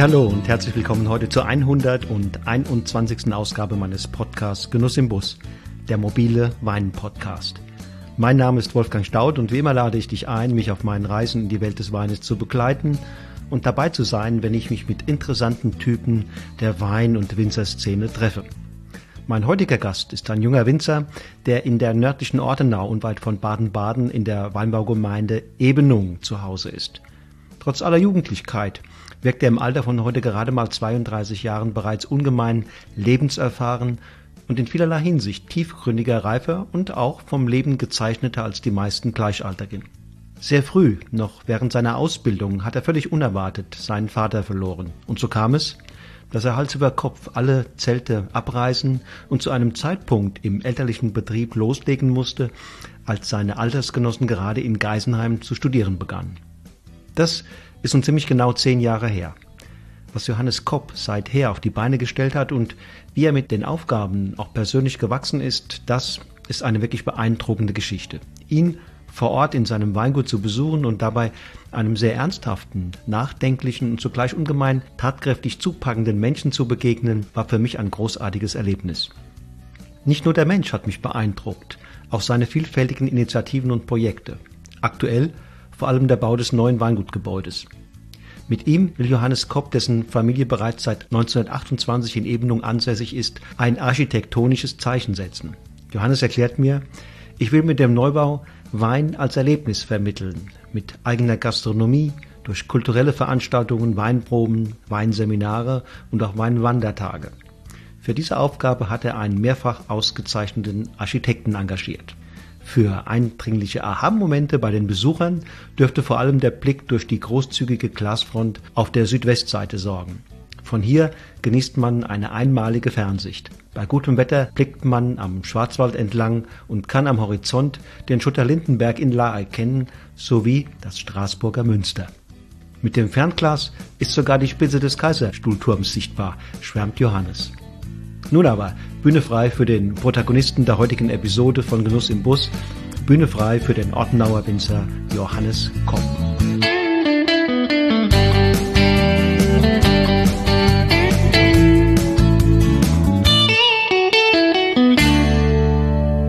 Hey, hallo und herzlich willkommen heute zur 121. Ausgabe meines Podcasts Genuss im Bus, der mobile Wein-Podcast. Mein Name ist Wolfgang Staud und wie immer lade ich dich ein, mich auf meinen Reisen in die Welt des Weines zu begleiten und dabei zu sein, wenn ich mich mit interessanten Typen der Wein- und Winzerszene treffe. Mein heutiger Gast ist ein junger Winzer, der in der nördlichen Ortenau unweit von Baden-Baden in der Weinbaugemeinde Ebenung zu Hause ist. Trotz aller Jugendlichkeit wirkt er im Alter von heute gerade mal 32 Jahren bereits ungemein lebenserfahren und in vielerlei Hinsicht tiefgründiger, reifer und auch vom Leben gezeichneter als die meisten Gleichaltergen. Sehr früh, noch während seiner Ausbildung, hat er völlig unerwartet seinen Vater verloren. Und so kam es, dass er Hals über Kopf alle Zelte abreißen und zu einem Zeitpunkt im elterlichen Betrieb loslegen musste, als seine Altersgenossen gerade in Geisenheim zu studieren begannen. Das ist nun ziemlich genau zehn Jahre her. Was Johannes Kopp seither auf die Beine gestellt hat und wie er mit den Aufgaben auch persönlich gewachsen ist, das ist eine wirklich beeindruckende Geschichte. Ihn vor Ort in seinem Weingut zu besuchen und dabei einem sehr ernsthaften, nachdenklichen und zugleich ungemein tatkräftig zupackenden Menschen zu begegnen, war für mich ein großartiges Erlebnis. Nicht nur der Mensch hat mich beeindruckt, auch seine vielfältigen Initiativen und Projekte. Aktuell vor allem der Bau des neuen Weingutgebäudes. Mit ihm will Johannes Kopp, dessen Familie bereits seit 1928 in Ebenung ansässig ist, ein architektonisches Zeichen setzen. Johannes erklärt mir, ich will mit dem Neubau Wein als Erlebnis vermitteln, mit eigener Gastronomie, durch kulturelle Veranstaltungen, Weinproben, Weinseminare und auch Weinwandertage. Für diese Aufgabe hat er einen mehrfach ausgezeichneten Architekten engagiert. Für eindringliche Aha-Momente bei den Besuchern dürfte vor allem der Blick durch die großzügige Glasfront auf der Südwestseite sorgen. Von hier genießt man eine einmalige Fernsicht. Bei gutem Wetter blickt man am Schwarzwald entlang und kann am Horizont den Schutter-Lindenberg in La erkennen, sowie das Straßburger Münster. Mit dem Fernglas ist sogar die Spitze des Kaiserstuhlturms sichtbar, schwärmt Johannes. Nun aber, Bühne frei für den Protagonisten der heutigen Episode von Genuss im Bus, Bühne frei für den Ortenauer Winzer Johannes Kopp.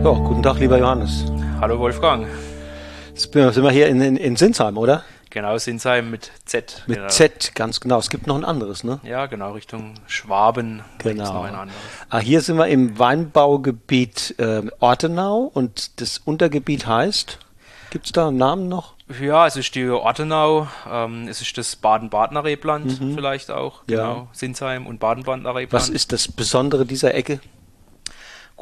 Ja, guten Tag, lieber Johannes. Hallo Wolfgang. Jetzt sind wir hier in, in, in Sinsheim, oder? Genau, Sinsheim mit Z. Mit genau. Z, ganz genau. Es gibt noch ein anderes, ne? Ja, genau, Richtung Schwaben. Genau. Ah, hier sind wir im Weinbaugebiet äh, Ortenau und das Untergebiet heißt, gibt es da einen Namen noch? Ja, es ist die Ortenau, ähm, es ist das Baden-Badener Rebland Mhm. vielleicht auch. Ja. Genau, Sinsheim und Baden-Badener Rebland. Was ist das Besondere dieser Ecke?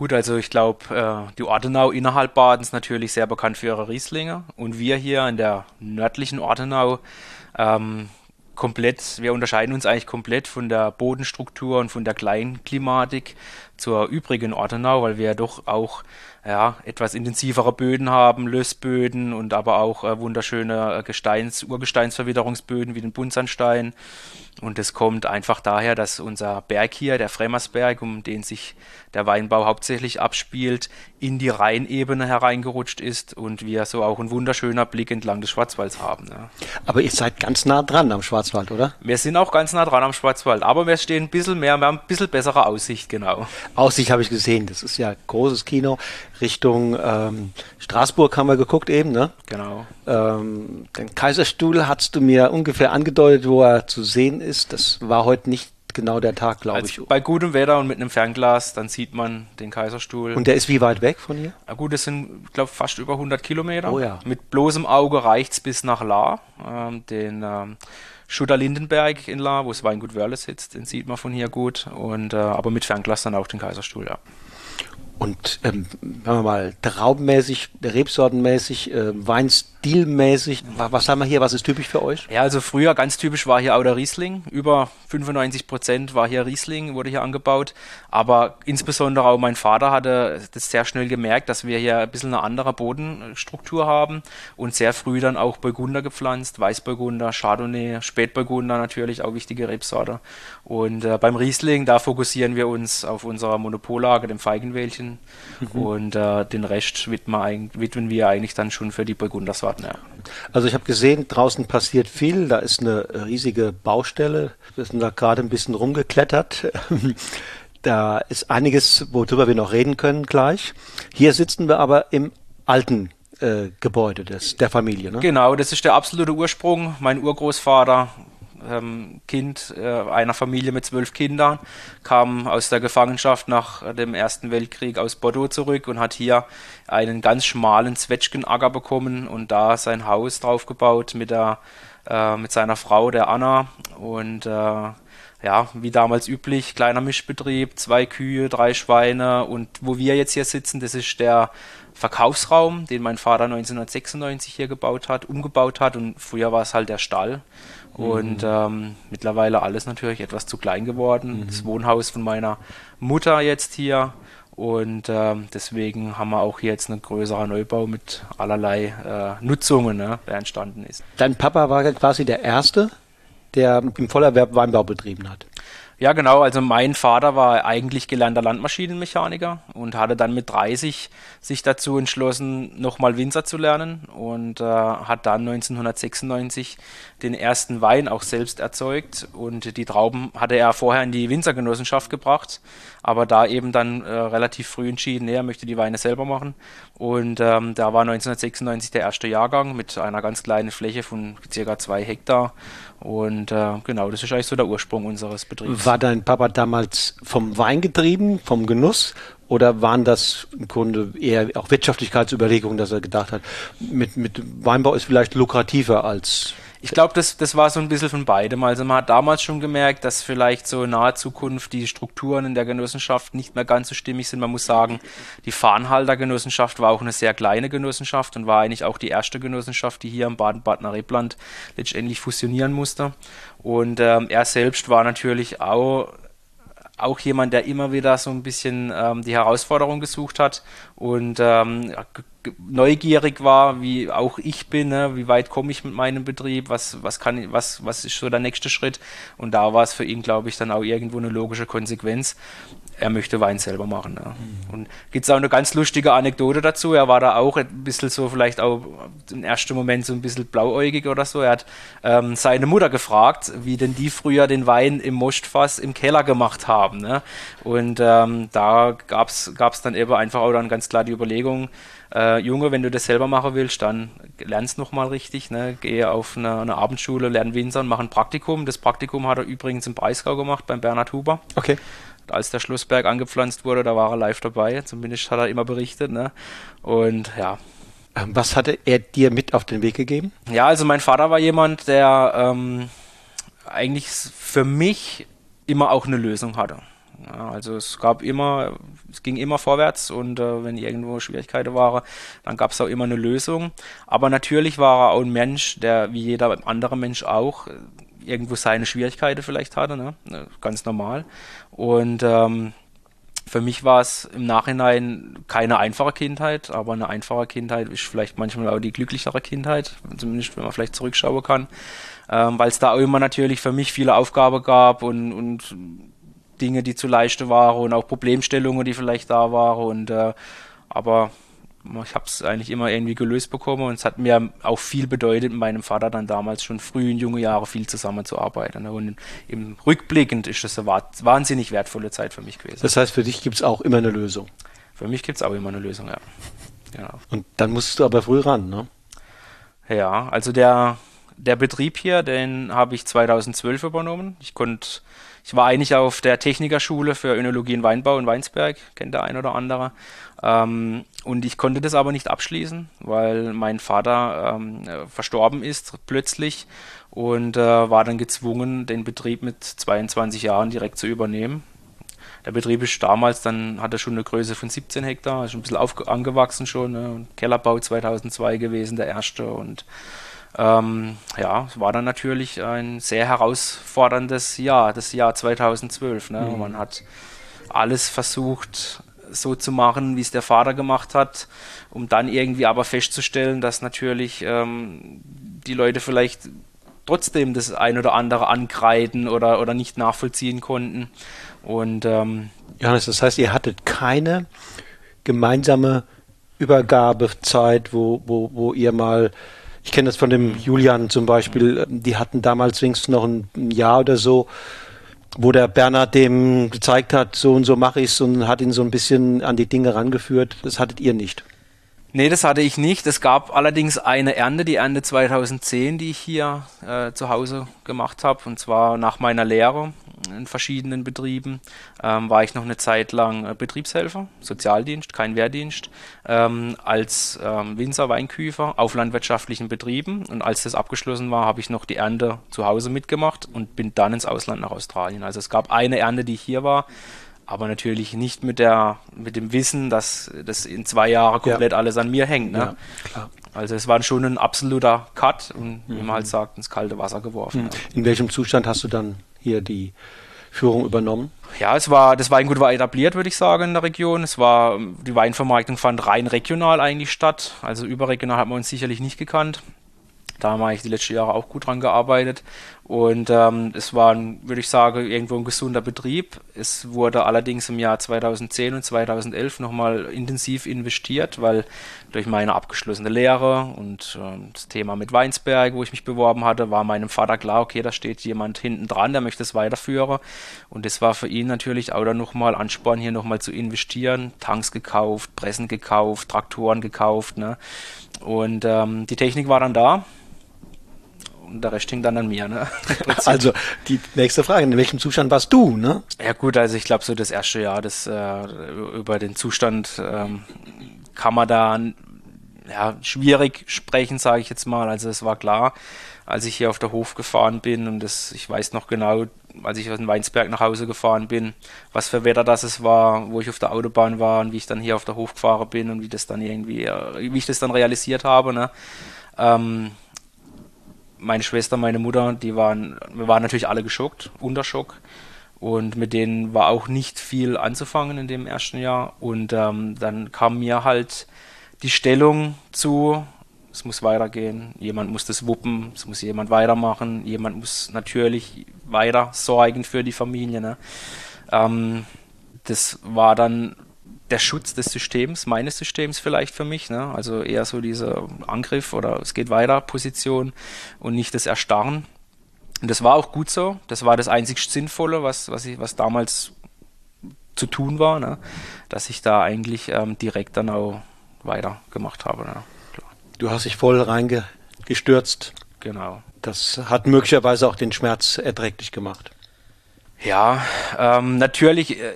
Gut, also ich glaube, äh, die Ortenau innerhalb Badens natürlich sehr bekannt für ihre Rieslinge. Und wir hier in der nördlichen Ortenau ähm, komplett, wir unterscheiden uns eigentlich komplett von der Bodenstruktur und von der Kleinklimatik zur übrigen Ortenau, weil wir ja doch auch ja, etwas intensivere Böden haben, Lössböden und aber auch äh, wunderschöne äh, Gesteins, Urgesteinsverwitterungsböden wie den Buntsandstein. Und das kommt einfach daher, dass unser Berg hier, der Fremmersberg, um den sich der Weinbau hauptsächlich abspielt, in die Rheinebene hereingerutscht ist und wir so auch ein wunderschöner Blick entlang des Schwarzwalds haben. Ja. Aber ihr seid ganz nah dran am Schwarzwald, oder? Wir sind auch ganz nah dran am Schwarzwald, aber wir stehen ein bisschen mehr, wir haben ein bisschen bessere Aussicht, genau. Aussicht habe ich gesehen. Das ist ja großes Kino. Richtung ähm, Straßburg haben wir geguckt eben, ne? Genau. Ähm, den Kaiserstuhl hast du mir ungefähr angedeutet, wo er zu sehen ist. Das war heute nicht genau der Tag, glaube ich. Also bei gutem Wetter und mit einem Fernglas, dann sieht man den Kaiserstuhl. Und der ist wie weit weg von hier? Na gut, das sind, ich glaube, fast über 100 Kilometer. Oh ja. Mit bloßem Auge reicht's bis nach La, ähm, den ähm, Schutter Lindenberg in La, wo das Weingut Wörle sitzt, den sieht man von hier gut. Und äh, aber mit Fernglas dann auch den Kaiserstuhl, ja. Und ähm, sagen wir mal, traubenmäßig, rebsortenmäßig, äh, Weinstilmäßig, wa was haben wir hier, was ist typisch für euch? Ja, also früher ganz typisch war hier auch der Riesling. Über 95 Prozent war hier Riesling, wurde hier angebaut. Aber insbesondere auch mein Vater hatte das sehr schnell gemerkt, dass wir hier ein bisschen eine andere Bodenstruktur haben und sehr früh dann auch Burgunder gepflanzt, Weißburgunder, Chardonnay, Spätburgunder natürlich, auch wichtige Rebsorte. Und äh, beim Riesling, da fokussieren wir uns auf unserer Monopollage, dem Feigenwäldchen, Wein mhm. und äh, den Rest widmen, widmen, wir eigentlich dann schon für die Burgunderswarten. Ja. Also ich habe gesehen, draußen passiert viel, da ist eine riesige Baustelle, wir sind da gerade ein bisschen rumgeklettert. da ist einiges, worüber wir noch reden können gleich. Hier sitzen wir aber im alten äh, Gebäude des, der Familie. Ne? Genau, das ist der absolute Ursprung. Mein Urgroßvater ähm, Kind äh, einer Familie mit zwölf Kindern, kam aus der Gefangenschaft nach dem Ersten Weltkrieg aus Bordeaux zurück und hat hier einen ganz schmalen Zwetschgenacker bekommen und da sein Haus draufgebaut mit, der, äh, mit seiner Frau, der Anna. Und äh, ja, wie damals üblich, kleiner Mischbetrieb, zwei Kühe, drei Schweine und wo wir jetzt hier sitzen, das ist der Verkaufsraum, den mein Vater 1996 hier gebaut hat, umgebaut hat und früher war es halt der Stall. Und mhm. ähm, mittlerweile alles natürlich etwas zu klein geworden. Mhm. Das Wohnhaus von meiner Mutter jetzt hier. Und ähm, deswegen haben wir auch hier jetzt einen größeren Neubau mit allerlei äh, Nutzungen, ne, der entstanden ist. Dein Papa war quasi der Erste, der im Vollerwerb Weinbau betrieben hat. Ja, genau. Also mein Vater war eigentlich gelernter Landmaschinenmechaniker und hatte dann mit 30 sich dazu entschlossen, nochmal Winzer zu lernen und äh, hat dann 1996 den ersten Wein auch selbst erzeugt und die Trauben hatte er vorher in die Winzergenossenschaft gebracht, aber da eben dann äh, relativ früh entschieden, er möchte die Weine selber machen und ähm, da war 1996 der erste Jahrgang mit einer ganz kleinen Fläche von circa zwei Hektar und äh, genau, das ist eigentlich so der Ursprung unseres Betriebs. War dein Papa damals vom Wein getrieben, vom Genuss? Oder waren das im Grunde eher auch Wirtschaftlichkeitsüberlegungen, dass er gedacht hat, mit, mit Weinbau ist vielleicht lukrativer als ich glaube, das, das war so ein bisschen von beidem. Also man hat damals schon gemerkt, dass vielleicht so in naher Zukunft die Strukturen in der Genossenschaft nicht mehr ganz so stimmig sind. Man muss sagen, die Fahnhalter-Genossenschaft war auch eine sehr kleine Genossenschaft und war eigentlich auch die erste Genossenschaft, die hier im Baden-Badener Rebland letztendlich fusionieren musste. Und ähm, er selbst war natürlich auch auch jemand, der immer wieder so ein bisschen ähm, die Herausforderung gesucht hat und ähm, neugierig war, wie auch ich bin, ne? wie weit komme ich mit meinem Betrieb, was, was kann ich, was, was ist so der nächste Schritt. Und da war es für ihn, glaube ich, dann auch irgendwo eine logische Konsequenz. Er möchte Wein selber machen. Ne? Mhm. Und gibt es auch eine ganz lustige Anekdote dazu. Er war da auch ein bisschen so, vielleicht auch im ersten Moment so ein bisschen blauäugig oder so. Er hat ähm, seine Mutter gefragt, wie denn die früher den Wein im Mostfass im Keller gemacht haben. Ne? Und ähm, da gab es dann eben einfach auch dann ganz klar die Überlegung, äh, Junge, wenn du das selber machen willst, dann lernst nochmal richtig, ne? geh auf eine, eine, Abendschule, lern Winzer und mach ein Praktikum. Das Praktikum hat er übrigens im Breisgau gemacht, beim Bernhard Huber. Okay. Als der Schlussberg angepflanzt wurde, da war er live dabei, zumindest hat er immer berichtet. Ne? Und ja, ähm, was hatte er dir mit auf den Weg gegeben? Ja, also mein Vater war jemand, der ähm, eigentlich für mich immer auch eine Lösung hatte. Ja, also es gab immer, es ging immer vorwärts und äh, wenn irgendwo Schwierigkeiten waren, dann gab es auch immer eine Lösung. Aber natürlich war er auch ein Mensch, der wie jeder andere Mensch auch irgendwo seine Schwierigkeiten vielleicht hatte, ne? ganz normal. Und ähm, für mich war es im Nachhinein keine einfache Kindheit, aber eine einfache Kindheit ist vielleicht manchmal auch die glücklichere Kindheit, zumindest wenn man vielleicht zurückschauen kann, ähm, weil es da auch immer natürlich für mich viele Aufgaben gab und, und Dinge, die zu leisten waren und auch Problemstellungen, die vielleicht da waren. Und äh, aber ich habe es eigentlich immer irgendwie gelöst bekommen und es hat mir auch viel bedeutet, mit meinem Vater dann damals schon früh in junge Jahre viel zusammenzuarbeiten. Und im Rückblickend ist das eine wahnsinnig wertvolle Zeit für mich gewesen. Das heißt, für dich gibt es auch immer eine Lösung? Für mich gibt es auch immer eine Lösung, ja. Genau. Und dann musst du aber früh ran, ne? Ja, also der, der Betrieb hier, den habe ich 2012 übernommen. Ich konnte ich war eigentlich auf der Technikerschule für Önologie und Weinbau in Weinsberg, kennt der ein oder andere. Ähm, und ich konnte das aber nicht abschließen, weil mein Vater ähm, verstorben ist plötzlich und äh, war dann gezwungen, den Betrieb mit 22 Jahren direkt zu übernehmen. Der Betrieb ist damals, dann hatte schon eine Größe von 17 Hektar, ist ein bisschen angewachsen schon. Ne? Kellerbau 2002 gewesen, der erste. Und ähm, ja, es war dann natürlich ein sehr herausforderndes Jahr, das Jahr 2012. Ne? Mhm. Man hat alles versucht so zu machen, wie es der Vater gemacht hat, um dann irgendwie aber festzustellen, dass natürlich ähm, die Leute vielleicht trotzdem das ein oder andere ankreiden oder, oder nicht nachvollziehen konnten. Und ähm, Johannes, das heißt, ihr hattet keine gemeinsame Übergabezeit, wo, wo, wo ihr mal, ich kenne das von dem Julian zum Beispiel, die hatten damals wenigstens noch ein, Jahr oder so, wo der Bernhard dem gezeigt hat, so und so mache ich es und hat ihn so ein bisschen an die Dinge rangeführt. Das hattet ihr nicht. Nee, das hatte ich nicht. Es gab allerdings eine Ernte, die Ernte 2010, die ich hier äh, zu Hause gemacht habe. Und zwar nach meiner Lehre in verschiedenen Betrieben ähm, war ich noch eine Zeit lang äh, Betriebshelfer, Sozialdienst, kein Wehrdienst, ähm, als ähm, Winzer, Weinküfer auf landwirtschaftlichen Betrieben. Und als das abgeschlossen war, habe ich noch die Ernte zu Hause mitgemacht und bin dann ins Ausland nach Australien. Also es gab eine Ernte, die hier war aber natürlich nicht mit der mit dem Wissen, dass das in zwei Jahren komplett ja. alles an mir hängt. Ne? Ja, also es war schon ein absoluter Cut und mhm. wie man halt sagt, ins kalte Wasser geworfen. Mhm. In welchem Zustand hast du dann hier die Führung übernommen? Ja, es war, das Weingut war etabliert, würde ich sagen, in der Region. Es war, die Weinvermarktung fand rein regional eigentlich statt. Also überregional hat man uns sicherlich nicht gekannt. Da wir eigentlich die letzten Jahre auch gut dran gearbeitet. Und ähm, es war, würde ich sagen, irgendwo ein gesunder Betrieb. Es wurde allerdings im Jahr 2010 und 2011 nochmal intensiv investiert, weil durch meine abgeschlossene Lehre und ähm, das Thema mit Weinsberg, wo ich mich beworben hatte, war meinem Vater klar, okay, da steht jemand hinten dran, der möchte es weiterführen. Und das war für ihn natürlich auch dann nochmal Ansporn, hier nochmal zu investieren. Tanks gekauft, Pressen gekauft, Traktoren gekauft. Ne? Und ähm, die Technik war dann da und der Rest hing dann an mir. Ne? also die nächste Frage, in welchem Zustand warst du? Ne? Ja gut, also ich glaube so das erste Jahr, das äh, über den Zustand ähm, kann man da ja, schwierig sprechen, sage ich jetzt mal. Also es war klar, als ich hier auf der Hof gefahren bin und das, ich weiß noch genau, als ich aus dem Weinsberg nach Hause gefahren bin, was für Wetter das es war, wo ich auf der Autobahn war und wie ich dann hier auf der Hof gefahren bin und wie das dann irgendwie, äh, wie ich das dann realisiert habe. Ne? Ähm, meine Schwester, meine Mutter, die waren, wir waren natürlich alle geschockt, unter Schock. Und mit denen war auch nicht viel anzufangen in dem ersten Jahr. Und ähm, dann kam mir halt die Stellung zu, es muss weitergehen, jemand muss das wuppen, es muss jemand weitermachen, jemand muss natürlich weiter sorgen für die Familie. Ne? Ähm, das war dann der Schutz des Systems, meines Systems vielleicht für mich. Ne? Also eher so dieser Angriff oder es geht weiter Position und nicht das Erstarren. Und das war auch gut so. Das war das einzig Sinnvolle, was, was, ich, was damals zu tun war, ne? dass ich da eigentlich ähm, direkt dann auch weitergemacht habe. Ne? Du hast dich voll reingestürzt. Genau. Das hat möglicherweise auch den Schmerz erträglich gemacht. Ja, ähm, natürlich äh,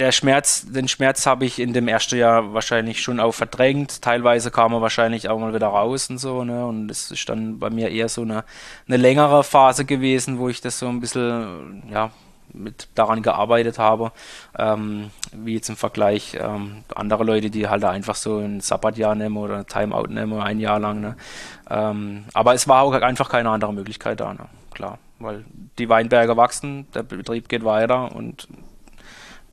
der Schmerz, den Schmerz habe ich in dem ersten Jahr wahrscheinlich schon auch verdrängt. Teilweise kam er wahrscheinlich auch mal wieder raus und so, ne? Und es ist dann bei mir eher so eine, eine längere Phase gewesen, wo ich das so ein bisschen, ja, mit daran gearbeitet habe, ähm, wie jetzt im Vergleich ähm, andere Leute, die halt einfach so ein Sabbatjahr nehmen oder ein Timeout nehmen, ein Jahr lang. Ne? Ähm, aber es war auch einfach keine andere Möglichkeit da, ne? klar, weil die Weinberge wachsen, der Betrieb geht weiter und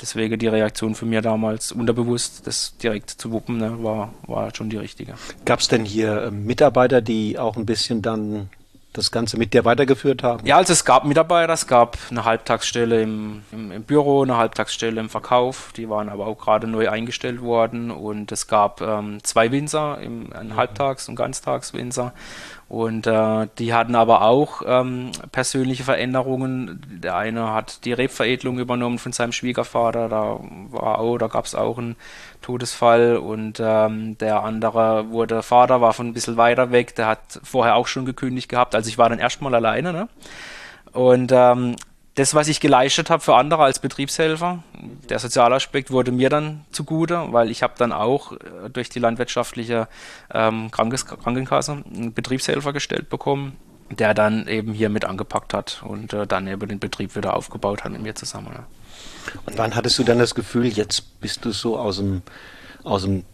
Deswegen die Reaktion von mir damals unterbewusst, das direkt zu wuppen, ne, war, war schon die richtige. Gab es denn hier äh, Mitarbeiter, die auch ein bisschen dann das Ganze mit dir weitergeführt haben? Ja, also es gab Mitarbeiter, es gab eine Halbtagsstelle im, im, im Büro, eine Halbtagsstelle im Verkauf, die waren aber auch gerade neu eingestellt worden und es gab ähm, zwei Winzer, im, ein Halbtags- und Ganztagswinzer und äh, die hatten aber auch ähm, persönliche Veränderungen. Der eine hat die Rebveredelung übernommen von seinem Schwiegervater, da war auch, da gab es auch einen Todesfall und ähm, der andere wurde Vater, war von ein bisschen weiter weg, der hat vorher auch schon gekündigt gehabt, also ich war dann erstmal alleine, ne? Und ähm, das, was ich geleistet habe für andere als Betriebshelfer, der Sozialaspekt wurde mir dann zugute, weil ich habe dann auch äh, durch die landwirtschaftliche ähm, Krankes Krankenkasse einen Betriebshelfer gestellt bekommen, der dann eben hier mit angepackt hat und äh, dann eben den Betrieb wieder aufgebaut hat mit mir zusammen. Ja. Und wann hattest du dann das Gefühl, jetzt bist du so aus dem, aus dem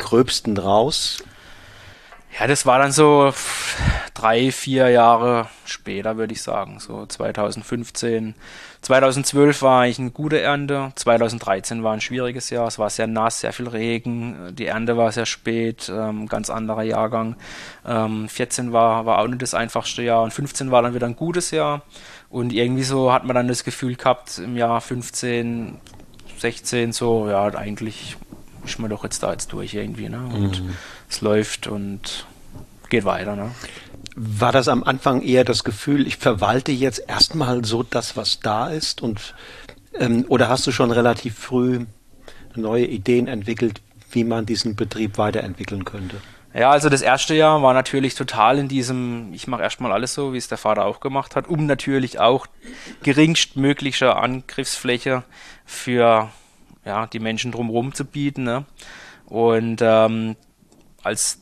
Gröbsten raus? Ja, das war dann so drei, vier Jahre später, würde ich sagen. So 2015. 2012 war eigentlich eine gute Ernte. 2013 war ein schwieriges Jahr. Es war sehr nass, sehr viel Regen. Die Ernte war sehr spät, ähm, ganz anderer Jahrgang. Ähm, 14 war, war auch nicht das einfachste Jahr und 15 war dann wieder ein gutes Jahr. Und irgendwie so hat man dann das Gefühl gehabt, im Jahr 15, 16 so, ja, eigentlich ist man doch jetzt da jetzt durch irgendwie, ne? Und mhm. Es läuft und geht weiter, ne? War das am Anfang eher das Gefühl, ich verwalte jetzt erstmal so das, was da ist und ähm, oder hast du schon relativ früh neue Ideen entwickelt, wie man diesen Betrieb weiterentwickeln könnte? Ja, also das erste Jahr war natürlich total in diesem, ich mache erstmal alles so, wie es der Vater auch gemacht hat, um natürlich auch geringstmögliche Angriffsfläche für ja, die Menschen drumherum zu bieten. Ne? Und ähm, als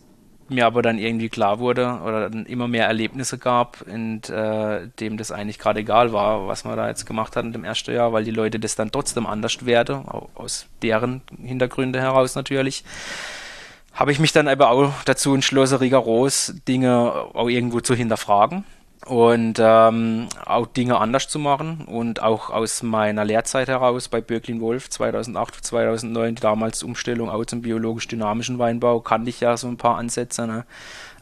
mir aber dann irgendwie klar wurde oder dann immer mehr Erlebnisse gab, in äh, dem das eigentlich gerade egal war, was man da jetzt gemacht hat in dem ersten Jahr, weil die Leute das dann trotzdem anders werden, aus deren Hintergründe heraus natürlich, habe ich mich dann aber auch dazu entschlossen, rigoros Dinge auch irgendwo zu hinterfragen und ähm, auch Dinge anders zu machen und auch aus meiner Lehrzeit heraus bei Birklin Wolf 2008, 2009, die damals Umstellung auch zum biologisch-dynamischen Weinbau, kannte ich ja so ein paar Ansätze. Ne?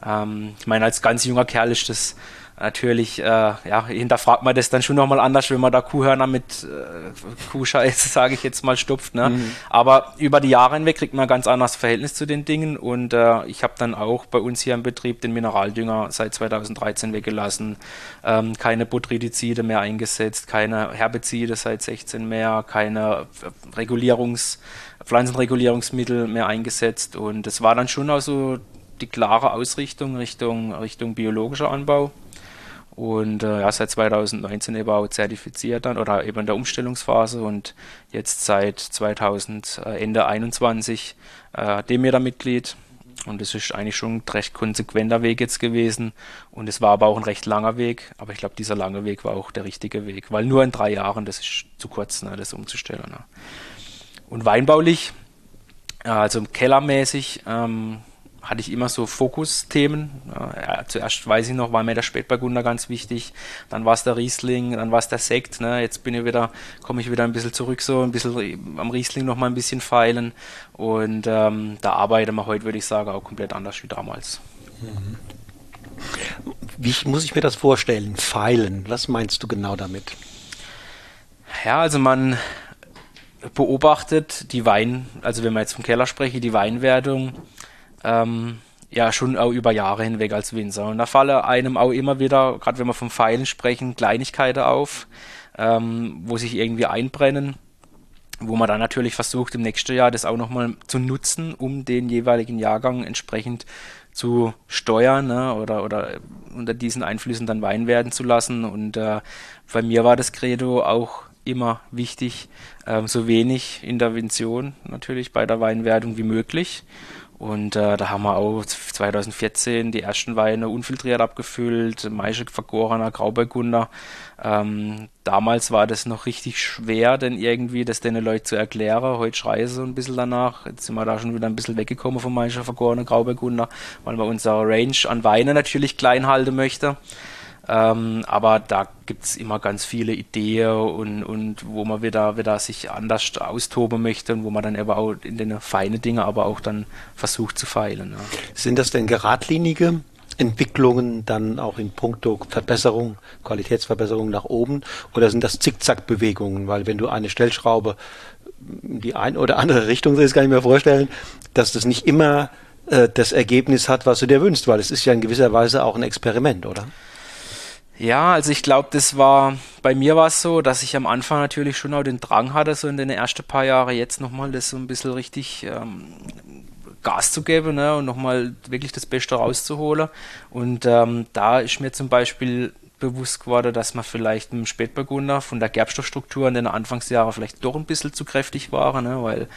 Ähm, ich meine, als ganz junger Kerl ist das natürlich, äh, ja, hinterfragt man das dann schon nochmal anders, wenn man da Kuhhörner mit äh, Kuhscheiße, sage ich jetzt mal, stopft. Ne? Mhm. Aber über die Jahre hinweg kriegt man ein ganz anderes Verhältnis zu den Dingen und äh, ich habe dann auch bei uns hier im Betrieb den Mineraldünger seit 2013 weggelassen, ähm, keine Botrytizide mehr eingesetzt, keine Herbizide seit 16 mehr, keine Regulierungs- Pflanzenregulierungsmittel mehr eingesetzt und es war dann schon also die klare Ausrichtung Richtung, Richtung biologischer Anbau. Und äh, ja, seit 2019 eben auch zertifiziert dann oder eben in der Umstellungsphase und jetzt seit 2000, äh, Ende 21 äh, Demeter-Mitglied. Und es ist eigentlich schon ein recht konsequenter Weg jetzt gewesen. Und es war aber auch ein recht langer Weg. Aber ich glaube, dieser lange Weg war auch der richtige Weg. Weil nur in drei Jahren, das ist zu kurz, ne, das umzustellen. Ne. Und weinbaulich, also kellermäßig, ähm, hatte ich immer so Fokusthemen. Ja, zuerst weiß ich noch, war mir der Spätburgunder ganz wichtig, dann war es der Riesling, dann war es der Sekt. Ne? Jetzt bin ich wieder, komme ich wieder ein bisschen zurück, so ein bisschen am Riesling noch mal ein bisschen feilen. Und ähm, da arbeiten wir heute, würde ich sagen, auch komplett anders wie damals. Mhm. Wie muss ich mir das vorstellen? Feilen, was meinst du genau damit? Ja, also man beobachtet die Wein, also wenn man jetzt vom Keller spreche, die Weinwertung ähm, ja schon auch über Jahre hinweg als Winzer. Und da fallen einem auch immer wieder, gerade wenn wir vom Pfeilen sprechen, Kleinigkeiten auf, ähm, wo sich irgendwie einbrennen, wo man dann natürlich versucht, im nächsten Jahr das auch nochmal zu nutzen, um den jeweiligen Jahrgang entsprechend zu steuern ne, oder, oder unter diesen Einflüssen dann Wein werden zu lassen. Und äh, bei mir war das Credo auch immer wichtig, äh, so wenig Intervention natürlich bei der Weinwertung wie möglich. Und äh, da haben wir auch 2014 die ersten Weine unfiltriert abgefüllt, Maische vergorener Grauburgunder. Ähm, damals war das noch richtig schwer, denn irgendwie das den Leuten zu erklären. Heute schreien sie so ein bisschen danach. Jetzt sind wir da schon wieder ein bisschen weggekommen vom Maische vergorener Grauburgunder, weil wir unsere Range an Weine natürlich klein halten möchten. Ähm, aber da gibt es immer ganz viele Ideen und, und wo man wieder, wieder sich anders austoben möchte und wo man dann eben auch in den feinen Dingen aber auch dann versucht zu feilen. Ja. Sind das denn geradlinige Entwicklungen dann auch in puncto Verbesserung, Qualitätsverbesserung nach oben oder sind das Zickzackbewegungen? Weil wenn du eine Stellschraube in die eine oder andere Richtung drehst, kann ich mir vorstellen, dass das nicht immer äh, das Ergebnis hat, was du dir wünschst, weil es ist ja in gewisser Weise auch ein Experiment, oder? Ja, also ich glaube, das war, bei mir war es so, dass ich am Anfang natürlich schon auch den Drang hatte, so in den ersten paar Jahren jetzt nochmal das so ein bisschen richtig ähm, Gas zu geben ne, und nochmal wirklich das Beste rauszuholen. Und ähm, da ist mir zum Beispiel bewusst geworden, dass man vielleicht im Spätburgunder von der Gerbstoffstruktur in den Anfangsjahren vielleicht doch ein bisschen zu kräftig war, ne? weil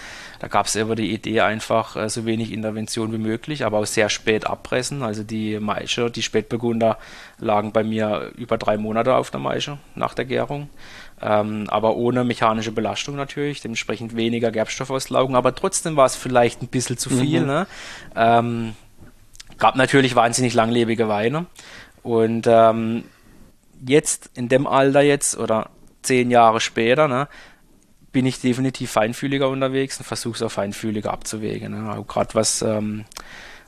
da gab es immer die Idee einfach äh, so wenig Intervention wie möglich, aber auch sehr spät abpressen. Also die Maische, die Spätburgunder lagen bei mir über drei Monate auf der Maische nach der Gärung. Ähm, aber ohne mechanische Belastung natürlich, dementsprechend weniger Gerbstoffauslaugung, aber trotzdem war es vielleicht ein bisschen zu viel. Mhm. Ne? Ähm, gab natürlich wahnsinnig langlebige Weine und ähm, jetzt in dem Alter jetzt oder zehn Jahre später, ne, bin ich definitiv feinfühliger unterwegs und versuche es auch feinfühliger abzuwägen. Ne? Gerade was, ähm,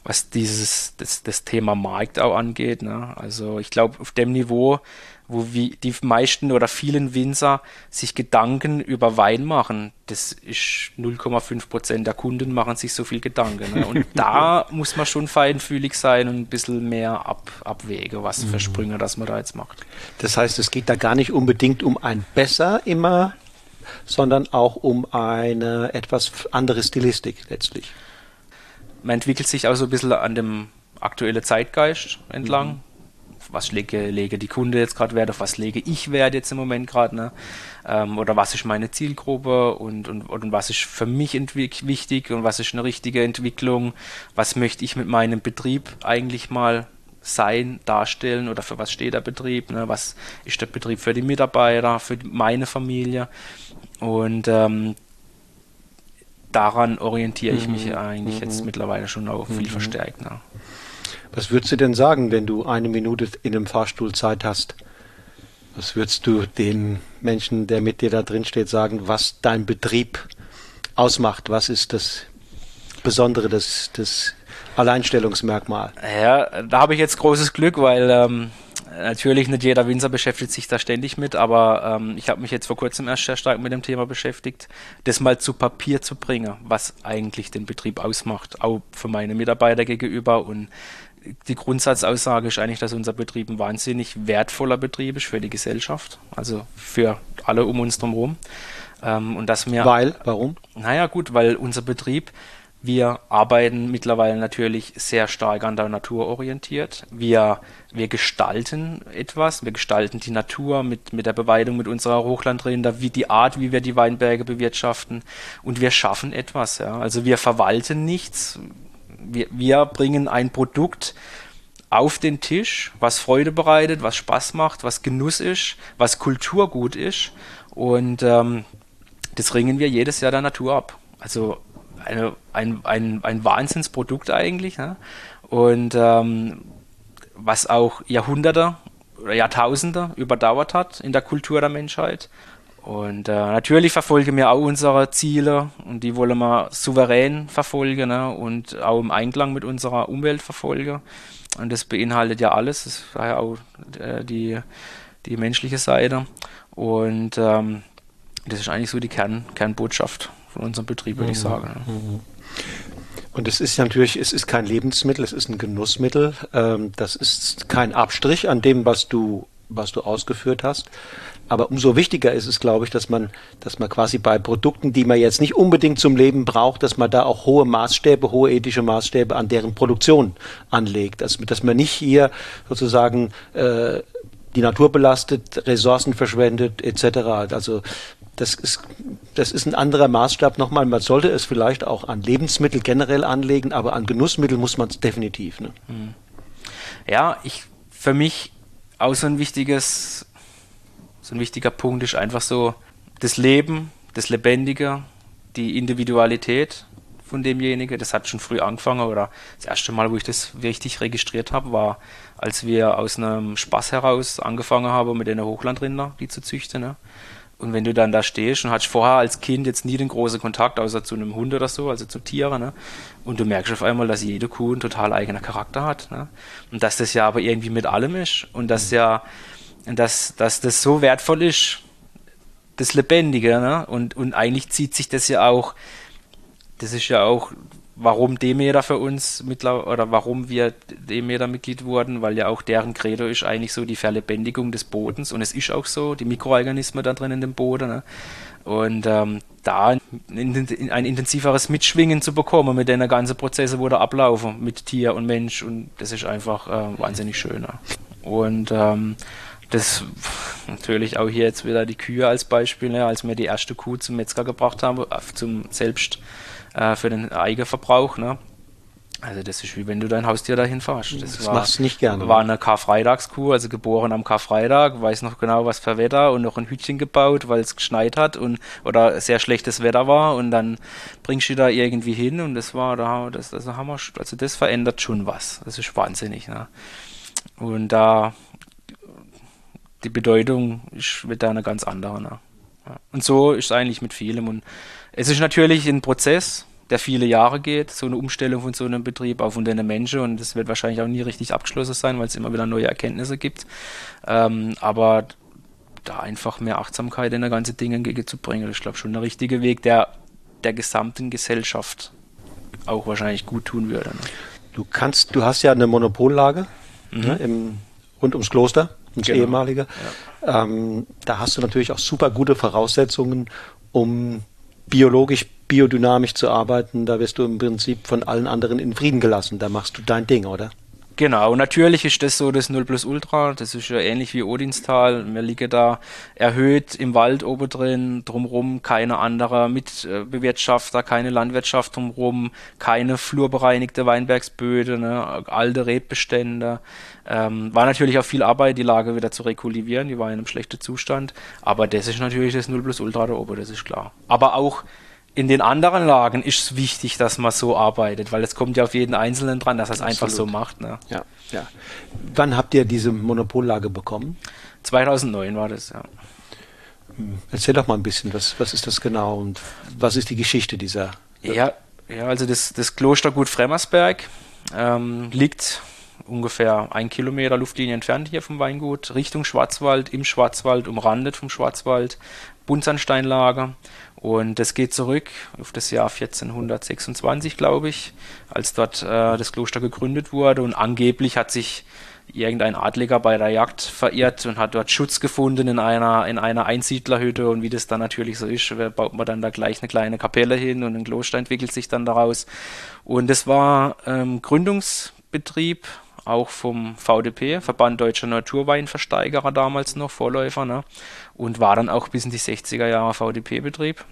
was dieses, das, das Thema Markt auch angeht. Ne? Also ich glaube, auf dem Niveau, wo wie die meisten oder vielen Winzer sich Gedanken über Wein machen, das ist 0,5 Prozent der Kunden machen sich so viel Gedanken. Ne? Und da muss man schon feinfühlig sein und ein bisschen mehr ab, abwägen, was für mhm. Sprünge das man da jetzt macht. Das heißt, es geht da gar nicht unbedingt um ein Besser immer, sondern auch um eine etwas andere Stilistik letztlich man entwickelt sich auch so ein bisschen an dem aktuellen Zeitgeist entlang. Mhm. Was lege, lege die Kunde jetzt gerade Wert auf, was lege ich Wert jetzt im Moment gerade, ne? Ähm, oder was ist meine Zielgruppe und, und, und was ist für mich wichtig und was ist eine richtige Entwicklung, was möchte ich mit meinem Betrieb eigentlich mal sein, darstellen oder für was steht der Betrieb, ne? was ist der Betrieb für die Mitarbeiter, für meine Familie und ähm, daran orientiere ich mich mhm. eigentlich mhm. jetzt mittlerweile schon auch viel mhm. verstärkt. Ne? Was würdest du denn sagen, wenn du eine Minute in einem Fahrstuhl Zeit hast? Was würdest du dem Menschen, der mit dir da drin steht, sagen, was dein Betrieb ausmacht? Was ist das Besondere, das, das Alleinstellungsmerkmal? Ja, da habe ich jetzt großes Glück, weil ähm, natürlich nicht jeder Winzer beschäftigt sich da ständig mit, aber ähm, ich habe mich jetzt vor kurzem erst sehr stark mit dem Thema beschäftigt, das mal zu Papier zu bringen, was eigentlich den Betrieb ausmacht, auch für meine Mitarbeiter gegenüber und die Grundsatzaussage ist eigentlich, dass unser Betrieb ein wahnsinnig wertvoller Betrieb ist für die Gesellschaft, also für alle um uns drumherum. Ähm, und dass wir, weil, warum? Naja, gut, weil unser Betrieb wir arbeiten mittlerweile natürlich sehr stark an der Natur orientiert. Wir, wir gestalten etwas, wir gestalten die Natur mit, mit der Beweidung mit unserer Hochlandrinder, wie die Art, wie wir die Weinberge bewirtschaften und wir schaffen etwas. Ja. Also wir verwalten nichts, wir, wir bringen ein Produkt auf den Tisch, was Freude bereitet, was Spaß macht, was Genuss ist, was Kulturgut ist und ähm, das ringen wir jedes Jahr der Natur ab. Also eine, ein, ein, ein Wahnsinnsprodukt eigentlich. Ne? Und ähm, was auch Jahrhunderte oder Jahrtausende überdauert hat in der Kultur der Menschheit. Und äh, natürlich verfolgen wir auch unsere Ziele und die wollen wir souverän verfolgen ne? und auch im Einklang mit unserer Umwelt verfolgen. Und das beinhaltet ja alles, das war ja auch äh, die, die menschliche Seite. Und ähm, das ist eigentlich so die Kern, Kernbotschaft von unserem Betrieb, würde mhm. ich sagen. Mhm. Und es ist natürlich, es ist kein Lebensmittel, es ist ein Genussmittel. Ähm, das ist kein Abstrich an dem, was du, was du ausgeführt hast. Aber umso wichtiger ist es, glaube ich, dass man, dass man quasi bei Produkten, die man jetzt nicht unbedingt zum Leben braucht, dass man da auch hohe Maßstäbe, hohe ethische Maßstäbe an deren Produktion anlegt. Also, dass man nicht hier sozusagen äh, die Natur belastet, Ressourcen verschwendet, etc. Also das ist, das ist ein anderer Maßstab nochmal. Man sollte es vielleicht auch an Lebensmittel generell anlegen, aber an Genussmittel muss man es definitiv. Ne? Mhm. Ja, ich, für mich auch so ein wichtiges, so ein wichtiger Punkt ist einfach so das Leben, das Lebendige, die Individualität von demjenigen. Das hat schon früh angefangen oder das erste Mal, wo ich das richtig registriert habe, war, als wir aus einem Spaß heraus angefangen haben, mit den Hochlandrinder, die zu züchten. Ne? Und wenn du dann da stehst und hast vorher als Kind jetzt nie den großen Kontakt, außer zu einem Hund oder so, also zu Tieren, ne? und du merkst auf einmal, dass jede Kuh einen total eigenen Charakter hat. Ne? Und dass das ja aber irgendwie mit allem ist und dass ja, dass, dass das so wertvoll ist, das Lebendige. Ne? Und, und eigentlich zieht sich das ja auch, das ist ja auch warum Demeter für uns mittlerweile oder warum wir Demeter Mitglied wurden, weil ja auch deren Credo ist eigentlich so die Verlebendigung des Bodens und es ist auch so, die Mikroorganismen da drin in dem Boden. Ne? Und ähm, da ein, ein intensiveres Mitschwingen zu bekommen mit den ganzen Prozesse, wo da ablaufen mit Tier und Mensch und das ist einfach äh, wahnsinnig schön. Ne? Und ähm, das natürlich auch hier jetzt wieder die Kühe als Beispiel, ne, als wir die erste Kuh zum Metzger gebracht haben, äh, zum selbst äh, für den Eigenverbrauch. Ne? Also das ist wie wenn du dein Haustier dahin fährst. Das, das war, machst du nicht gerne. War eine Karfreitagskuh, also geboren am Karfreitag, weiß noch genau was für Wetter und noch ein Hütchen gebaut, weil es geschneit hat und oder sehr schlechtes Wetter war und dann bringst du da irgendwie hin und das war da das, das haben wir, also das verändert schon was. Das ist wahnsinnig. Ne? Und da die Bedeutung ist, wird da eine ganz andere. Ne? Und so ist es eigentlich mit vielem und es ist natürlich ein Prozess, der viele Jahre geht, so eine Umstellung von so einem Betrieb auf unter eine Menschen und das wird wahrscheinlich auch nie richtig abgeschlossen sein, weil es immer wieder neue Erkenntnisse gibt. Ähm, aber da einfach mehr Achtsamkeit in der ganze Dinge entgegenzubringen, ich glaube schon der richtige Weg, der der gesamten Gesellschaft auch wahrscheinlich gut tun würde. Ne? Du kannst, du hast ja eine Monopollage mhm. ne, im, rund ums Kloster, genau. ehemalige. Ja. Ähm, da hast du natürlich auch super gute Voraussetzungen, um biologisch, biodynamisch zu arbeiten. Da wirst du im Prinzip von allen anderen in Frieden gelassen. Da machst du dein Ding, oder? Genau, natürlich ist das so das 0 plus Ultra, das ist ja ähnlich wie Odinstal. Wir liegen da erhöht im Wald oben drin, drumherum keine andere Mitbewirtschafter, keine Landwirtschaft drumherum, keine flurbereinigte Weinbergsböde, ne, alte Rebbestände. Ähm, war natürlich auch viel Arbeit, die Lage wieder zu rekultivieren, die war in einem schlechten Zustand. Aber das ist natürlich das 0 plus Ultra da oben, das ist klar. Aber auch in den anderen Lagen ist es wichtig, dass man so arbeitet, weil es kommt ja auf jeden Einzelnen dran, dass er es einfach so macht. Ne? Ja, ja. Wann habt ihr diese Monopollage bekommen? 2009 war das, ja. Hm. Erzähl doch mal ein bisschen, was, was ist das genau und was ist die Geschichte dieser? Ja, ja also das, das Klostergut Fremmersberg ähm, liegt ungefähr ein Kilometer Luftlinie entfernt hier vom Weingut, Richtung Schwarzwald, im Schwarzwald, umrandet vom Schwarzwald, Buntsandsteinlager. Und das geht zurück auf das Jahr 1426, glaube ich, als dort äh, das Kloster gegründet wurde. Und angeblich hat sich irgendein Adliger bei der Jagd verirrt und hat dort Schutz gefunden in einer, in einer Einsiedlerhütte. Und wie das dann natürlich so ist, baut man dann da gleich eine kleine Kapelle hin und ein Kloster entwickelt sich dann daraus. Und das war ähm, Gründungsbetrieb auch vom VDP, Verband Deutscher Naturweinversteigerer damals noch, Vorläufer, ne? Und war dann auch bis in die 60er Jahre VDP-Betrieb.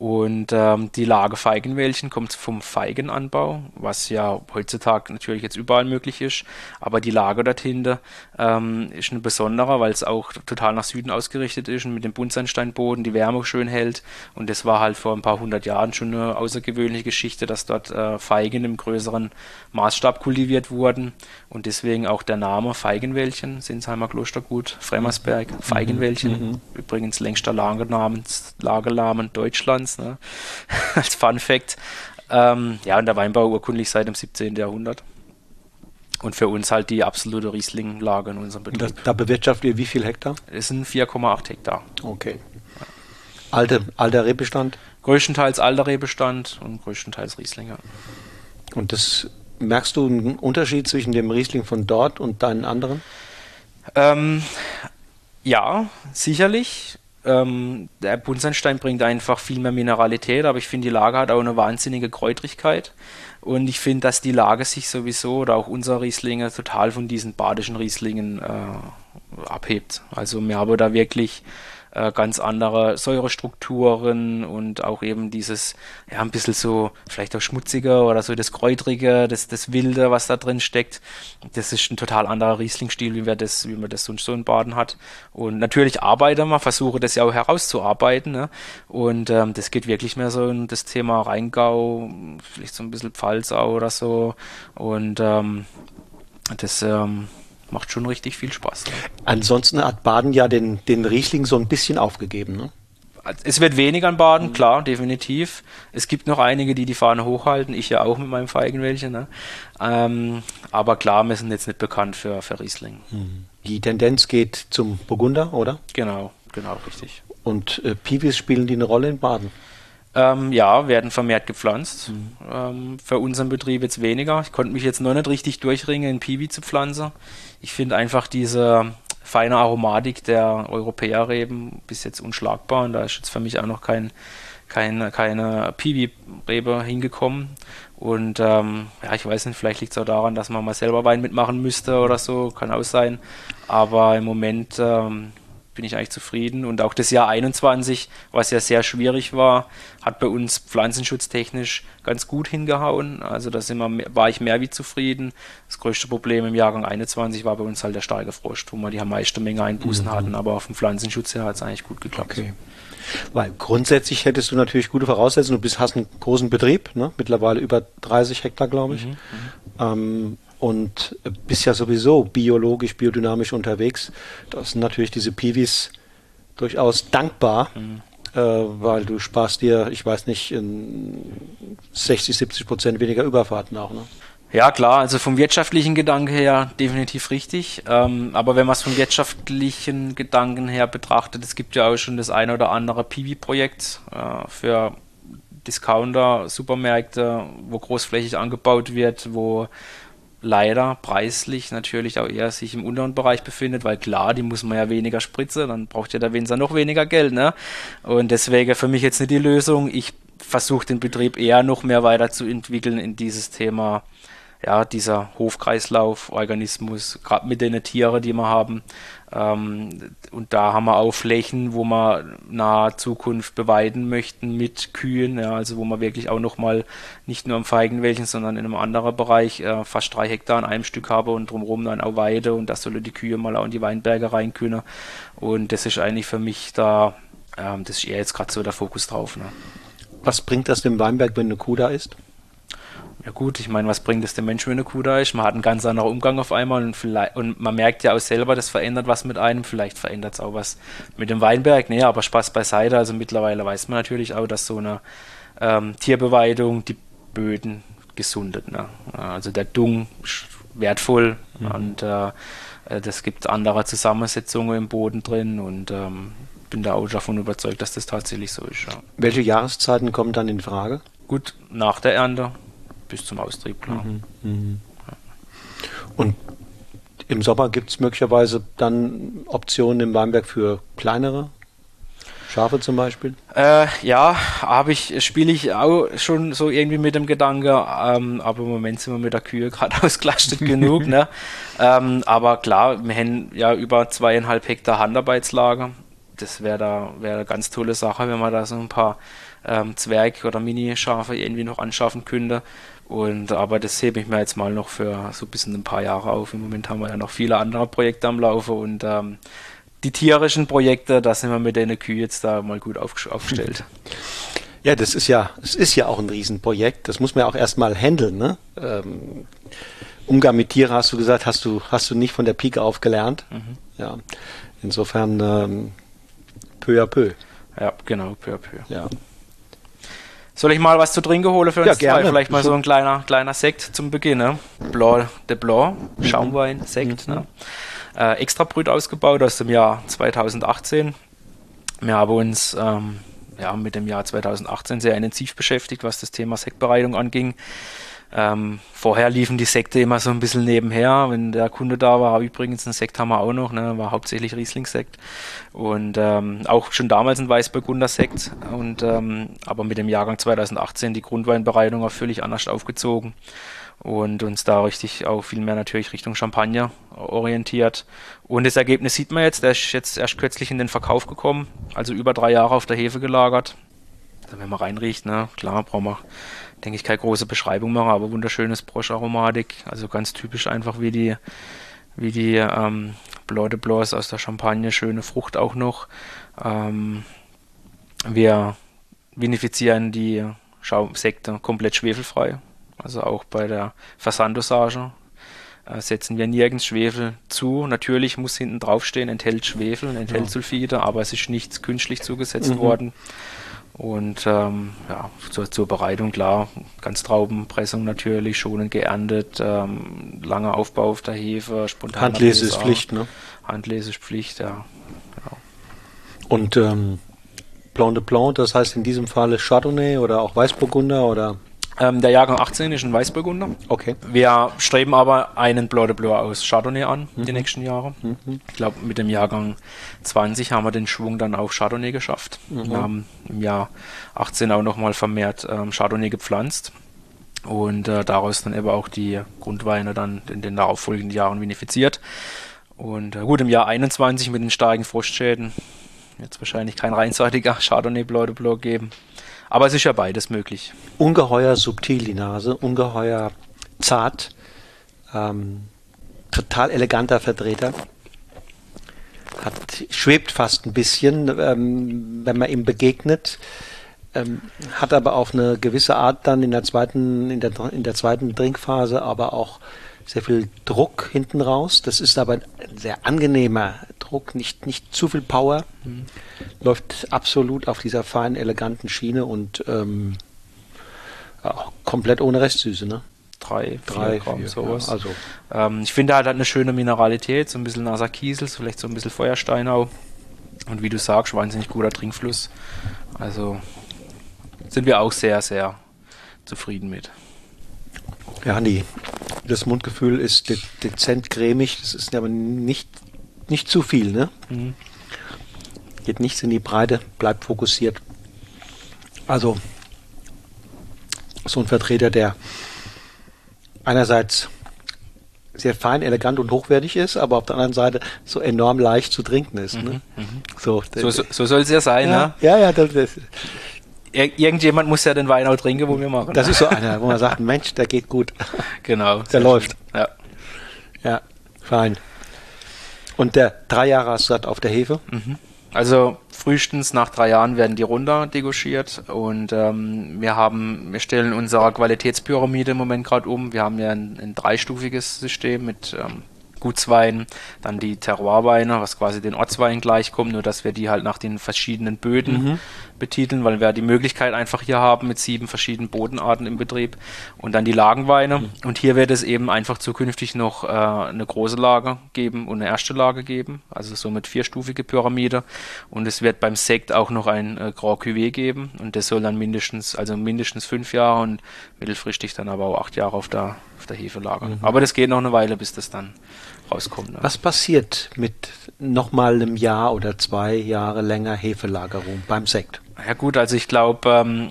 Und ähm, die Lage Feigenwäldchen kommt vom Feigenanbau, was ja heutzutage natürlich jetzt überall möglich ist. Aber die Lage dahinter ähm, ist eine besondere, weil es auch total nach Süden ausgerichtet ist und mit dem Buntsandsteinboden die Wärme schön hält. Und das war halt vor ein paar hundert Jahren schon eine außergewöhnliche Geschichte, dass dort äh, Feigen im größeren Maßstab kultiviert wurden. Und deswegen auch der Name Feigenwäldchen, Sinsheimer Klostergut, Fremmersberg, mhm. Feigenwäldchen. Mhm. Übrigens längster Lagernamen, Lagernamen Deutschlands Mainz, ne? als Fun Fact. Ähm, ja, und der Weinbau urkundlich seit dem 17. Jahrhundert. Und für uns halt die absolute Riesling-Lage in unserem Betrieb. Da, da bewirtschaftet ihr wie viel Hektar? Es sind 4,8 Hektar. Okay. Alte, alter Rehbestand? Größtenteils alter Rehbestand und größtenteils Rieslinger. Und das merkst du einen Unterschied zwischen dem Riesling von dort und deinen anderen? Ähm, ja, sicherlich. Ähm, der Buntsandstein bringt einfach viel mehr Mineralität, aber ich finde, die Lage hat auch eine wahnsinnige Kräutrigkeit. Und ich finde, dass die Lage sich sowieso oder auch unser Rieslinge total von diesen badischen Rieslingen äh, abhebt. Also wir haben da wirklich äh, ganz andere Säurestrukturen und auch eben dieses, ja, ein bisschen so, vielleicht auch schmutziger oder so das Kräutrige, das, das Wilde, was da drin steckt. Das ist ein total anderer Rieslingstil, wie, wir das, wie man das sonst so in Baden hat. Und natürlich arbeite man, versuche das ja auch herauszuarbeiten. Ne? Und ähm, das geht wirklich mehr so in das Thema Rheingau, vielleicht so ein bisschen Pfalzau oder so. Und ähm, das ähm, macht schon richtig viel Spaß. Ansonsten hat Baden ja den, den Riesling so ein bisschen aufgegeben. Ne? Es wird weniger an Baden, mhm. klar, definitiv. Es gibt noch einige, die die Fahne hochhalten. Ich ja auch mit meinem Feigenwelche. Ne? Ähm, aber klar, wir sind jetzt nicht bekannt für, für Riesling. Mhm. Die Tendenz geht zum Burgunder, oder? Genau, genau, richtig. Und äh, Piwis spielen die eine Rolle in Baden? Ähm, ja, werden vermehrt gepflanzt. Mhm. Ähm, für unseren Betrieb jetzt weniger. Ich konnte mich jetzt noch nicht richtig durchringen, in Piwi zu pflanzen. Ich finde einfach diese feine Aromatik der Europäerreben bis jetzt unschlagbar und da ist jetzt für mich auch noch kein, kein, keine Piwi-Rebe hingekommen. Und ähm, ja, ich weiß nicht, vielleicht liegt es auch daran, dass man mal selber Wein mitmachen müsste oder so, kann auch sein. Aber im Moment ähm, bin ich eigentlich zufrieden. Und auch das Jahr 21, was ja sehr schwierig war, hat bei uns pflanzenschutztechnisch ganz gut hingehauen. Also da sind wir, war ich mehr wie zufrieden. Das größte Problem im Jahrgang 21 war bei uns halt der starke Frost, wo wir die meiste Menge Einbußen mhm. hatten. Aber auf dem Pflanzenschutz her hat es eigentlich gut geklappt. Okay. Weil grundsätzlich hättest du natürlich gute Voraussetzungen. Du bist, hast einen großen Betrieb, ne? mittlerweile über 30 Hektar, glaube ich. Mhm. mhm. Ähm, und bist ja sowieso biologisch, biodynamisch unterwegs. Da sind natürlich diese Piwis durchaus dankbar. Mhm. äh, weil du sparst dir, ich weiß nicht, 60, 70 Prozent weniger Überfahrten auch. Ne? Ja, klar, also vom wirtschaftlichen Gedanken her definitiv richtig. Ähm, aber wenn man es vom wirtschaftlichen Gedanken her betrachtet, es gibt ja auch schon das eine oder andere PV-Projekt äh, für Discounter, Supermärkte, wo großflächig angebaut wird, wo leider preislich natürlich auch eher sich im unteren Bereich befindet, weil klar, die muss man ja weniger spritzen, dann braucht ja der Winzer noch weniger Geld, ne? Und deswegen für mich jetzt nicht die Lösung. Ich versuche den Betrieb eher noch mehr weiterzuentwickeln in dieses Thema ja, dieser Hofkreislauf-Organismus, gerade mit den Tieren, die wir haben. Ähm, und da haben wir auch Flächen, wo wir nahe Zukunft beweiden möchten mit Kühen, ja, also wo wir wirklich auch nochmal nicht nur am Feigenwäldchen, sondern in einem anderen Bereich äh, fast drei Hektar an einem Stück habe und drumherum dann auch Weide und das sollen die Kühe mal auch in die Weinberge rein können. Und das ist eigentlich für mich da, ähm, das ist eher jetzt gerade so der Fokus drauf. Ne? Was bringt das dem Weinberg, wenn eine Kuh da ist? Ja gut, ich meine, was bringt es dem Menschen, wenn eine Kuh da ist? Man hat einen ganz anderen Umgang auf einmal und, vielleicht, und man merkt ja auch selber, das verändert was mit einem. Vielleicht verändert es auch was mit dem Weinberg. Nee, aber Spaß beiseite. Also mittlerweile weiß man natürlich auch, dass so eine ähm, Tierbeweidung die Böden gesundet. Ne? Also der Dung ist wertvoll mhm. und äh, äh, das gibt andere Zusammensetzungen im Boden drin und ähm, bin da auch davon überzeugt, dass das tatsächlich so ist. Ja. Welche Jahreszeiten kommen dann in Frage? Gut, nach der Ernte bis zum Austrieb, klar. Mhm. Mhm. Und im Sommer gibt es möglicherweise dann Optionen im Weinberg für kleinere Schafe zum Beispiel? Äh, ja, habe ich, spiele ich auch schon so irgendwie mit dem Gedanke, ähm, aber im Moment sind wir mit der Kühe gerade ausgelastet genug. Ne? Ähm, aber klar, wir haben ja über zweieinhalb Hektar Handarbeitslager. Das wäre da wäre eine ganz tolle Sache, wenn man da so ein paar ähm, Zwerg- oder Mini-Schafe irgendwie noch anschaffen könnte. Und aber das hebe ich mir jetzt mal noch für so bis in ein paar Jahre auf. Im Moment haben wir ja noch viele andere Projekte am Laufe und ähm, die tierischen Projekte, da sind wir mit den Kühe jetzt da mal gut aufgestellt. Ja, das ist ja, es ist ja auch ein Riesenprojekt. Das muss man ja auch erstmal handeln, ne? Ähm, Umgang mit Tieren hast du gesagt, hast du, hast du nicht von der Pike auf gelernt. Mhm. Ja. Insofern ähm, peu à peu. Ja, genau, peu à peu. Ja. Soll ich mal was zu trinken holen für uns ja, gerne. zwei? Vielleicht mal so ein kleiner, kleiner Sekt zum Beginn. Ne? Blanc de Blanc. Schaumwein, Sekt. Mhm. Ne? Äh, extra Brüt ausgebaut aus dem Jahr 2018. Wir haben uns ähm, ja, mit dem Jahr 2018 sehr intensiv beschäftigt, was das Thema Sektbereitung anging. Ähm, vorher liefen die Sekte immer so ein bisschen nebenher. Wenn der Kunde da war, übrigens einen Sekt haben wir auch noch, ne, war hauptsächlich Riesling-Sekt. Und ähm, auch schon damals ein Weißburgunder-Sekt. Und ähm, aber mit dem Jahrgang 2018 die Grundweinbereitung auch völlig anders aufgezogen und uns da richtig auch viel mehr natürlich Richtung Champagner orientiert. Und das Ergebnis sieht man jetzt, der ist jetzt erst kürzlich in den Verkauf gekommen, also über drei Jahre auf der Hefe gelagert. Wenn man reinriecht, ne, klar, brauchen wir denke ich, keine große Beschreibung machen, aber wunderschönes Broscharomatik. Also ganz typisch einfach wie die, wie die ähm, Blanc de Blancs aus der Champagne, schöne Frucht auch noch. Ähm, wir vinifizieren die Schaumsekte komplett schwefelfrei. Also auch bei der Versandosage äh, setzen wir nirgends Schwefel zu. Natürlich muss hinten draufstehen, enthält Schwefel, enthält ja. Sulfide, aber es ist nichts künstlich zugesetzt mhm. worden. Und ähm, ja, zur, zur, Bereitung klar, ganz Traubenpressung natürlich, schonend geerntet, ähm, langer Aufbau auf der Hefe, spontan. Handlese ist Pflicht, ne? Handlese ist Pflicht, ja. Genau. Und ähm, Blanc de Blanc, das heißt in diesem Fall Chardonnay oder auch Weißburgunder oder? Ähm, der Jahrgang 18 ist ein Weißburgunder. Okay. Wir streben aber einen Blanc de Blanc aus Chardonnay an, mhm. die nächsten Jahre. Mhm. Ich glaube, mit dem Jahrgang 20 haben wir den Schwung dann auf Chardonnay geschafft. Mhm. Wir haben im Jahr 18 auch nochmal vermehrt ähm, Chardonnay gepflanzt und äh, daraus dann eben auch die Grundweine dann in den darauffolgenden Jahren vinifiziert. Und äh, gut, im Jahr 21 mit den starken Frostschäden jetzt wahrscheinlich kein reinseitiger Chardonnay Blanc de Blanc geben. Aber es ist ja beides möglich. Ungeheuer subtil die Nase, ungeheuer zart, ähm, total eleganter Vertreter. Hat, schwebt fast ein bisschen, ähm, wenn man ihm begegnet. Ähm, hat aber auf eine gewisse Art dann in der zweiten, in der, in der zweiten Trinkphase aber auch sehr viel Druck hinten raus. Das ist aber ein sehr angenehmer Druck nicht, nicht zu viel Power. Mhm. Läuft absolut auf dieser feinen, eleganten Schiene und ähm, ja, komplett ohne Restsüße, ne? Drei, drei Gramm, vier, sowas. Ja, also. Ähm, ich finde, er hat eine schöne Mineralität, so ein bisschen naser Kiesel, vielleicht so ein bisschen Feuerstein auch. Und wie du sagst, wahnsinnig guter Trinkfluss. Also sind wir auch sehr, sehr zufrieden mit. Ja, die, das Mundgefühl ist de dezent cremig, das ist aber nicht, nicht zu viel, ne? Mhm. Geht nichts in die Breite, bleibt fokussiert. Also so ein Vertreter, der einerseits sehr fein, elegant und hochwertig ist, aber auf der anderen Seite so enorm leicht zu trinken ist. Ne? Mhm, so, so, so, so soll es ja sein. Ja, ne? ja, ja das, das, Irgendjemand muss ja den Wein auch trinken, wo wir machen. Das ist so einer, wo man sagt, Mensch, der geht gut. Genau. Der läuft. Ja. Ja, fein. Und der drei Jahre hast du auf der Hefe? Mhm. Also frühestens nach drei Jahren werden die runter degauchiert und ähm, wir haben, wir stellen unsere Qualitätspyramide im Moment gerade um. Wir haben ja ein, ein dreistufiges System mit ähm, Gutswein, dann die Terroirweine, was quasi den Ortswein gleichkommt, nur dass wir die halt nach den verschiedenen Böden mhm. betiteln, weil wir die Möglichkeit einfach hier haben mit sieben verschiedenen Bodenarten im Betrieb und dann die Lagenweine. Mhm. Und hier wird es eben einfach zukünftig noch äh, eine große Lage geben und eine erste Lage geben, also somit vierstufige Pyramide. Und es wird beim Sekt auch noch ein äh, Grand Cuvée geben und das soll dann mindestens, also mindestens fünf Jahre und mittelfristig dann aber auch acht Jahre auf der, auf der Hefe lagern. Mhm. Aber das geht noch eine Weile, bis das dann rauskommt. Ne? Was passiert mit nochmal einem Jahr oder zwei Jahre länger Hefelagerung beim Sekt? Ja gut, also ich glaube, ähm,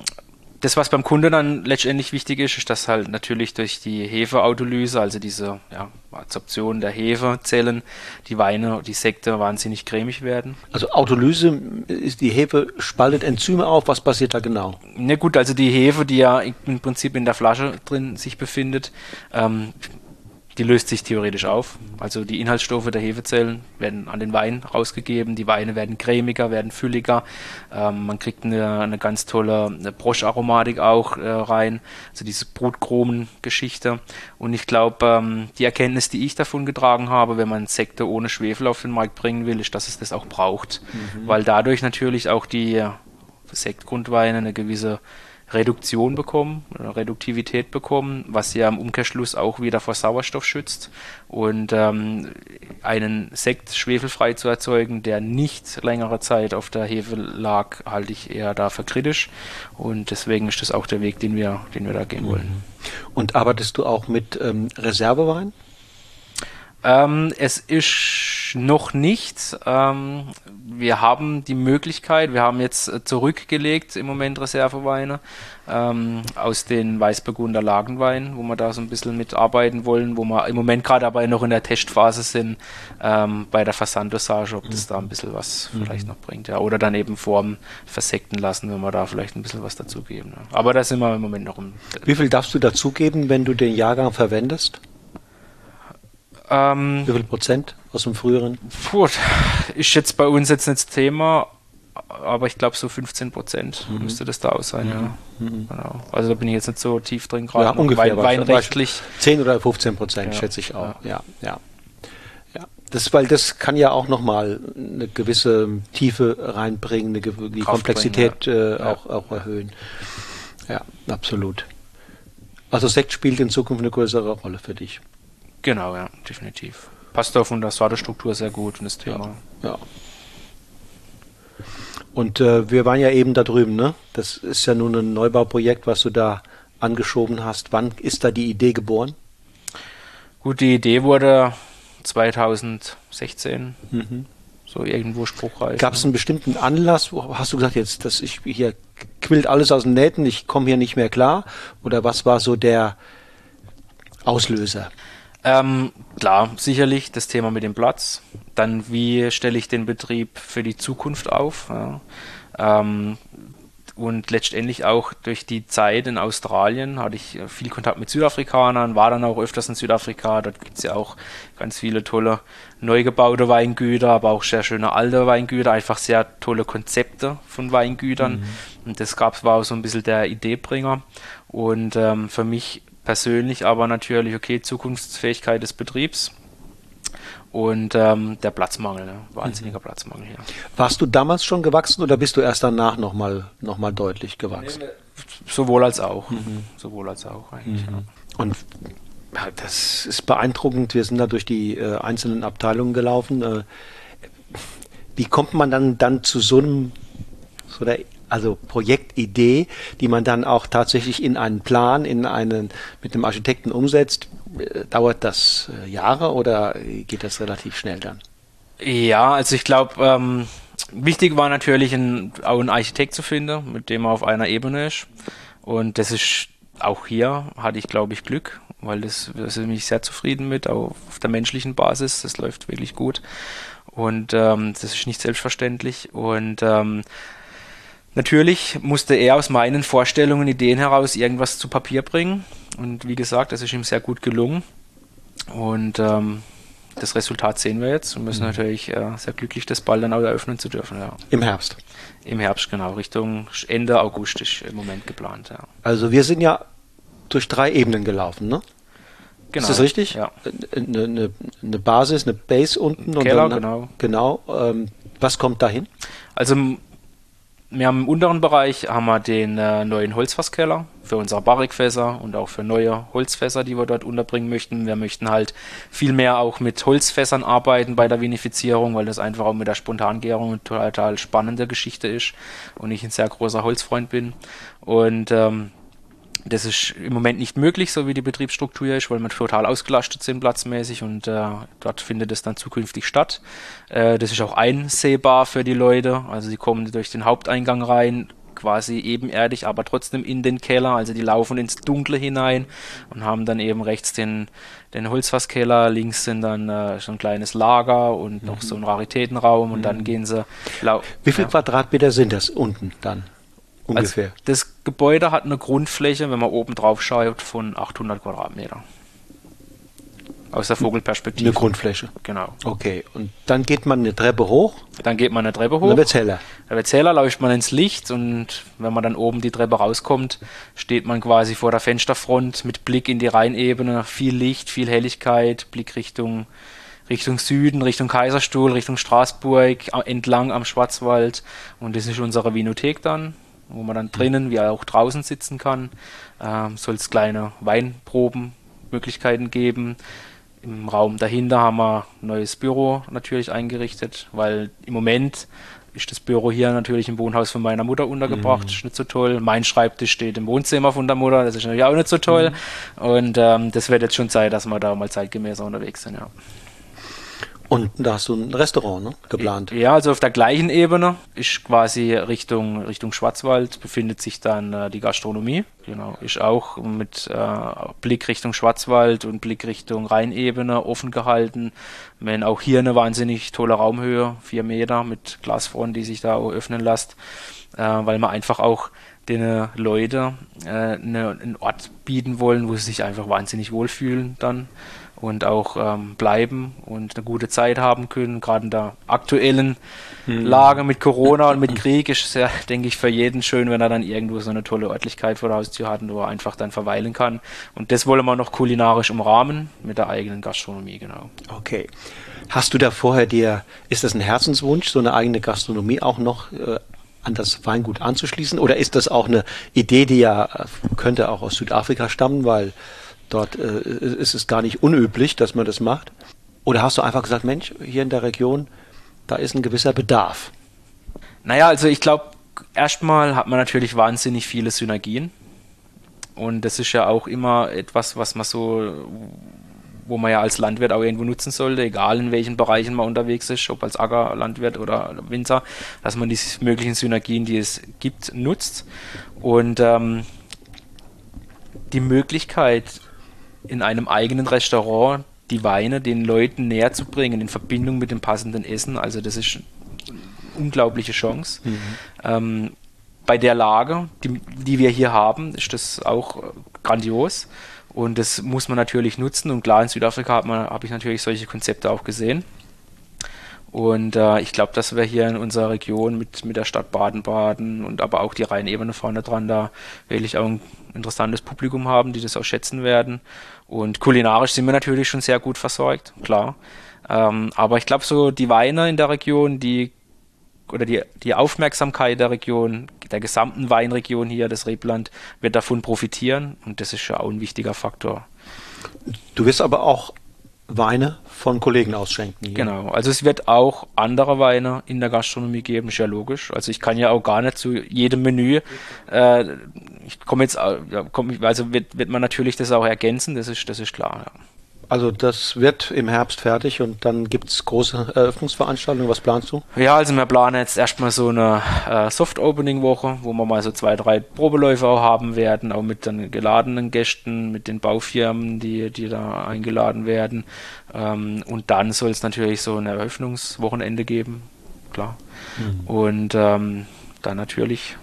das, was beim Kunden dann letztendlich wichtig ist, ist, dass halt natürlich durch die Hefeautolyse, also diese ja, Adsorption der Hefezellen, die Weine, die Sekte wahnsinnig cremig werden. Also Autolyse ist die Hefe spaltet Enzyme auf. Was passiert da genau? Na gut, also die Hefe, die ja im Prinzip in der Flasche drin sich befindet, ähm, die löst sich theoretisch auf. Also die Inhaltsstoffe der Hefezellen werden an den Wein rausgegeben, die Weine werden cremiger, werden fülliger, ähm, man kriegt eine, eine ganz tolle Broscharomatik auch äh, rein, also diese Brutchromen-Geschichte. Und ich glaube, ähm, die Erkenntnis, die ich davon getragen habe, wenn man Sekte ohne Schwefel auf den Markt bringen will, ist, dass es das auch braucht, mhm. weil dadurch natürlich auch die Sektgrundweine eine gewisse Reduktion bekommen, Reduktivität bekommen, was ja im Umkehrschluss auch wieder vor Sauerstoff schützt. Und ähm, einen Sekt schwefelfrei zu erzeugen, der nicht längere Zeit auf der Hefe lag, halte ich eher da für kritisch. Und deswegen ist das auch der Weg, den wir, den wir da gehen wollen. Mhm. Und arbeitest du auch mit ähm, Reservewein? Ähm, es ist noch nicht. Ähm, wir haben die Möglichkeit, wir haben jetzt äh, zurückgelegt im Moment Reserveweine ähm, aus den Weißburgunder Lagenweinen, wo wir da so ein bisschen mitarbeiten wollen, wo wir im Moment gerade aber noch in der Testphase sind ähm, bei der Versanddosage, ob das da ein bisschen was mhm. vielleicht noch bringt. Ja. Oder dann eben Formen versekten lassen, wenn wir da vielleicht ein bisschen was dazugeben. Ja. Aber da sind wir im Moment noch im. Wie viel darfst du dazugeben, wenn du den Jahrgang verwendest? Ähm, Wie viel Prozent aus dem früheren? Puh, ist jetzt bei uns jetzt nicht das Thema, aber ich glaube so 15 Prozent mhm. müsste das da aus sein, mhm. ja. Mhm. Genau. Also da bin ich jetzt nicht so tief drin gerade. Ja, ungefähr. Wein, weinrechtlich. 10 oder 15 Prozent, ja. schätze ich auch. Ja, ja. ja. Das, weil das kann ja auch nochmal eine gewisse Tiefe reinbringen, eine, die Kraft Komplexität bringen, äh, auch, auch erhöhen. Ja, absolut. Also Sekt spielt in Zukunft eine größere Rolle für dich. Genau, ja, definitiv. Passt auch von der Sortestruktur sehr gut und das Thema. Ja. ja. Und äh, wir waren ja eben da drüben, ne? Das ist ja nun ein Neubauprojekt, was du da angeschoben hast. Wann ist da die Idee geboren? Gut, die Idee wurde 2016. Mhm. So irgendwo spruchreich. Gab es ne? einen bestimmten Anlass? Wo hast du gesagt, jetzt, dass ich hier quillt alles aus den Nähten, ich komme hier nicht mehr klar? Oder was war so der Auslöser? Ähm, klar, sicherlich das Thema mit dem Platz. Dann, wie stelle ich den Betrieb für die Zukunft auf? Ja. Ähm, und letztendlich auch durch die Zeit in Australien hatte ich viel Kontakt mit Südafrikanern, war dann auch öfters in Südafrika. Dort gibt es ja auch ganz viele tolle neu gebaute Weingüter, aber auch sehr schöne alte Weingüter, einfach sehr tolle Konzepte von Weingütern. Mhm. Und das gab, war auch so ein bisschen der Ideebringer. Und ähm, für mich persönlich aber natürlich, okay, Zukunftsfähigkeit des Betriebs. und ähm, der Platzmangel, ne? wahnsinniger mhm. Platzmangel hier. Warst du damals schon gewachsen oder bist du erst danach nochmal noch mal deutlich gewachsen? Sowohl als auch. Mhm. Sowohl als auch eigentlich. Mhm. Ja. Und ja, das ist beeindruckend. Wir sind da durch die äh, einzelnen Abteilungen gelaufen. Äh, wie kommt man dann, dann zu so einem so der, also Projektidee, die man dann auch tatsächlich in einen Plan, in einen mit dem Architekten umsetzt? Äh, dauert das äh, Jahre oder geht das relativ schnell dann? Ja, also ich glaube, ähm, wichtig war natürlich ein, auch einen Architekt zu finden, mit dem man auf einer Ebene ist. Und das ist auch hier hatte ich, glaube ich, Glück, weil das, das bin ich sehr zufrieden mit, auch auf der menschlichen Basis. Das läuft wirklich gut. Und ähm, das ist nicht selbstverständlich. Und ähm, natürlich musste er aus meinen Vorstellungen, Ideen heraus irgendwas zu Papier bringen. Und wie gesagt, das ist ihm sehr gut gelungen. Und ähm, das Resultat sehen wir jetzt und müssen mhm. natürlich äh, sehr glücklich das Ball dann auch eröffnen zu dürfen. Ja. Im Herbst. Im Herbst, genau. Richtung Ende August ist im Moment geplant. Ja. Also wir sind ja durch drei Ebenen gelaufen, ne? Genau. Ist das richtig? Ja. Eine, eine, eine Basis, eine Base unten. Keller, und dann, genau. Genau. Ähm, was kommt dahin? Also wir haben im unteren Bereich haben wir den äh, neuen Holzfasskeller für unsere Barrikfässer und auch für neue Holzfässer, die wir dort unterbringen möchten. Wir möchten halt viel mehr auch mit Holzfässern arbeiten bei der Vinifizierung, weil das einfach auch mit der Spontangärung eine total spannende Geschichte ist und ich ein sehr großer Holzfreund bin. Und ähm, das ist im Moment nicht möglich, so wie die Betriebsstruktur ist, weil wir total ausgelastet sind platzmäßig und äh, dort findet es dann zukünftig statt. Äh, das ist auch einsehbar für die Leute, also sie kommen durch den Haupteingang rein, quasi ebenerdig, aber trotzdem in den Keller, also die laufen ins Dunkle hinein und haben dann eben rechts den, den Holzfasskeller, links sind dann äh, schon ein kleines Lager und mhm. noch so ein Raritätenraum und mhm. dann gehen sie... Wie viel ja. Quadratmeter sind das unten dann? Ungefähr. Also das Gebäude hat eine Grundfläche, wenn man oben drauf schaut, von 800 Quadratmeter. Aus der Vogelperspektive. Eine Grundfläche. Genau. Okay. Und dann geht man eine Treppe hoch. Dann geht man eine Treppe hoch. dann wird heller. Dann wird heller, läuft man ins Licht und wenn man dann oben die Treppe rauskommt, steht man quasi vor der Fensterfront mit Blick in die Rheinebene. Viel Licht, viel Helligkeit, Blick Richtung, Richtung Süden, Richtung Kaiserstuhl, Richtung Straßburg, entlang am Schwarzwald. Und das ist unsere Vinothek dann wo man dann drinnen wie auch draußen sitzen kann. Ähm, Soll es kleine Weinprobenmöglichkeiten geben. Im Raum dahinter haben wir ein neues Büro natürlich eingerichtet, weil im Moment ist das Büro hier natürlich im Wohnhaus von meiner Mutter untergebracht, mhm. ist nicht so toll. Mein Schreibtisch steht im Wohnzimmer von der Mutter, das ist natürlich auch nicht so toll. Mhm. Und ähm, das wird jetzt schon Zeit, dass wir da mal zeitgemäßer unterwegs sind, ja. Und da hast du ein Restaurant ne, geplant. Ja, also auf der gleichen Ebene ist quasi Richtung, Richtung Schwarzwald befindet sich dann äh, die Gastronomie. Genau, ist auch mit äh, Blick Richtung Schwarzwald und Blick Richtung Rheinebene offen gehalten. Wenn auch hier eine wahnsinnig tolle Raumhöhe, vier Meter mit Glasfront, die sich da auch öffnen lässt, äh, weil man einfach auch den Leute äh, eine, einen Ort bieten wollen, wo sie sich einfach wahnsinnig wohlfühlen dann und auch ähm, bleiben und eine gute Zeit haben können. Gerade in der aktuellen mhm. Lage mit Corona und mit Krieg ist es ja, denke ich, für jeden schön, wenn er dann irgendwo so eine tolle Örtlichkeit vor der Haustür hat, wo er einfach dann verweilen kann. Und das wollen wir noch kulinarisch umrahmen mit der eigenen Gastronomie, genau. Okay. Hast du da vorher dir, ist das ein Herzenswunsch, so eine eigene Gastronomie auch noch äh, an das Weingut anzuschließen? Oder ist das auch eine Idee, die ja äh, könnte auch aus Südafrika stammen, weil Dort äh, ist es gar nicht unüblich, dass man das macht. Oder hast du einfach gesagt, Mensch, hier in der Region, da ist ein gewisser Bedarf? Naja, also ich glaube, erstmal hat man natürlich wahnsinnig viele Synergien. Und das ist ja auch immer etwas, was man so, wo man ja als Landwirt auch irgendwo nutzen sollte, egal in welchen Bereichen man unterwegs ist, ob als Ackerlandwirt oder Winzer, dass man die möglichen Synergien, die es gibt, nutzt. Und ähm, die Möglichkeit, in einem eigenen Restaurant die Weine den Leuten näher zu bringen in Verbindung mit dem passenden Essen. Also das ist eine unglaubliche Chance. Mhm. Ähm, bei der Lage, die, die, wir hier haben, ist das auch grandios. Und das muss man natürlich nutzen. Und klar, in Südafrika habe hab ich natürlich solche Konzepte auch gesehen. Und äh, ich glaube, dass wir hier in unserer Region mit, mit der Stadt Baden-Baden und aber auch die Rheinebene vorne dran da wirklich auch ein interessantes Publikum haben, die das auch schätzen werden. Und kulinarisch sind wir natürlich schon sehr gut versorgt, klar. Ähm, aber ich glaube, so die Weine in der Region, die oder die, die Aufmerksamkeit der Region, der gesamten Weinregion hier, das Rebland, wird davon profitieren und das ist ja auch ein wichtiger Faktor. Du wirst aber auch Weine von Kollegen ausschenken. Hier. Genau, also es wird auch andere Weine in der Gastronomie geben, ist ja logisch. Also ich kann ja auch gar nicht zu jedem Menü, äh, ich komme jetzt, ja, komm, also wird, wird man natürlich das auch ergänzen, das ist, das ist klar. Ja. Also das wird im Herbst fertig und dann gibt es große Eröffnungsveranstaltungen. Was planst du? Ja, also wir planen jetzt erstmal so eine äh, Soft-Opening-Woche, wo wir mal so zwei, drei Probeläufe auch haben werden, auch mit den geladenen Gästen, mit den Baufirmen, die, die da eingeladen werden. Ähm, und dann soll es natürlich so ein Eröffnungswochenende geben, klar. Mhm. Und ähm, dann natürlich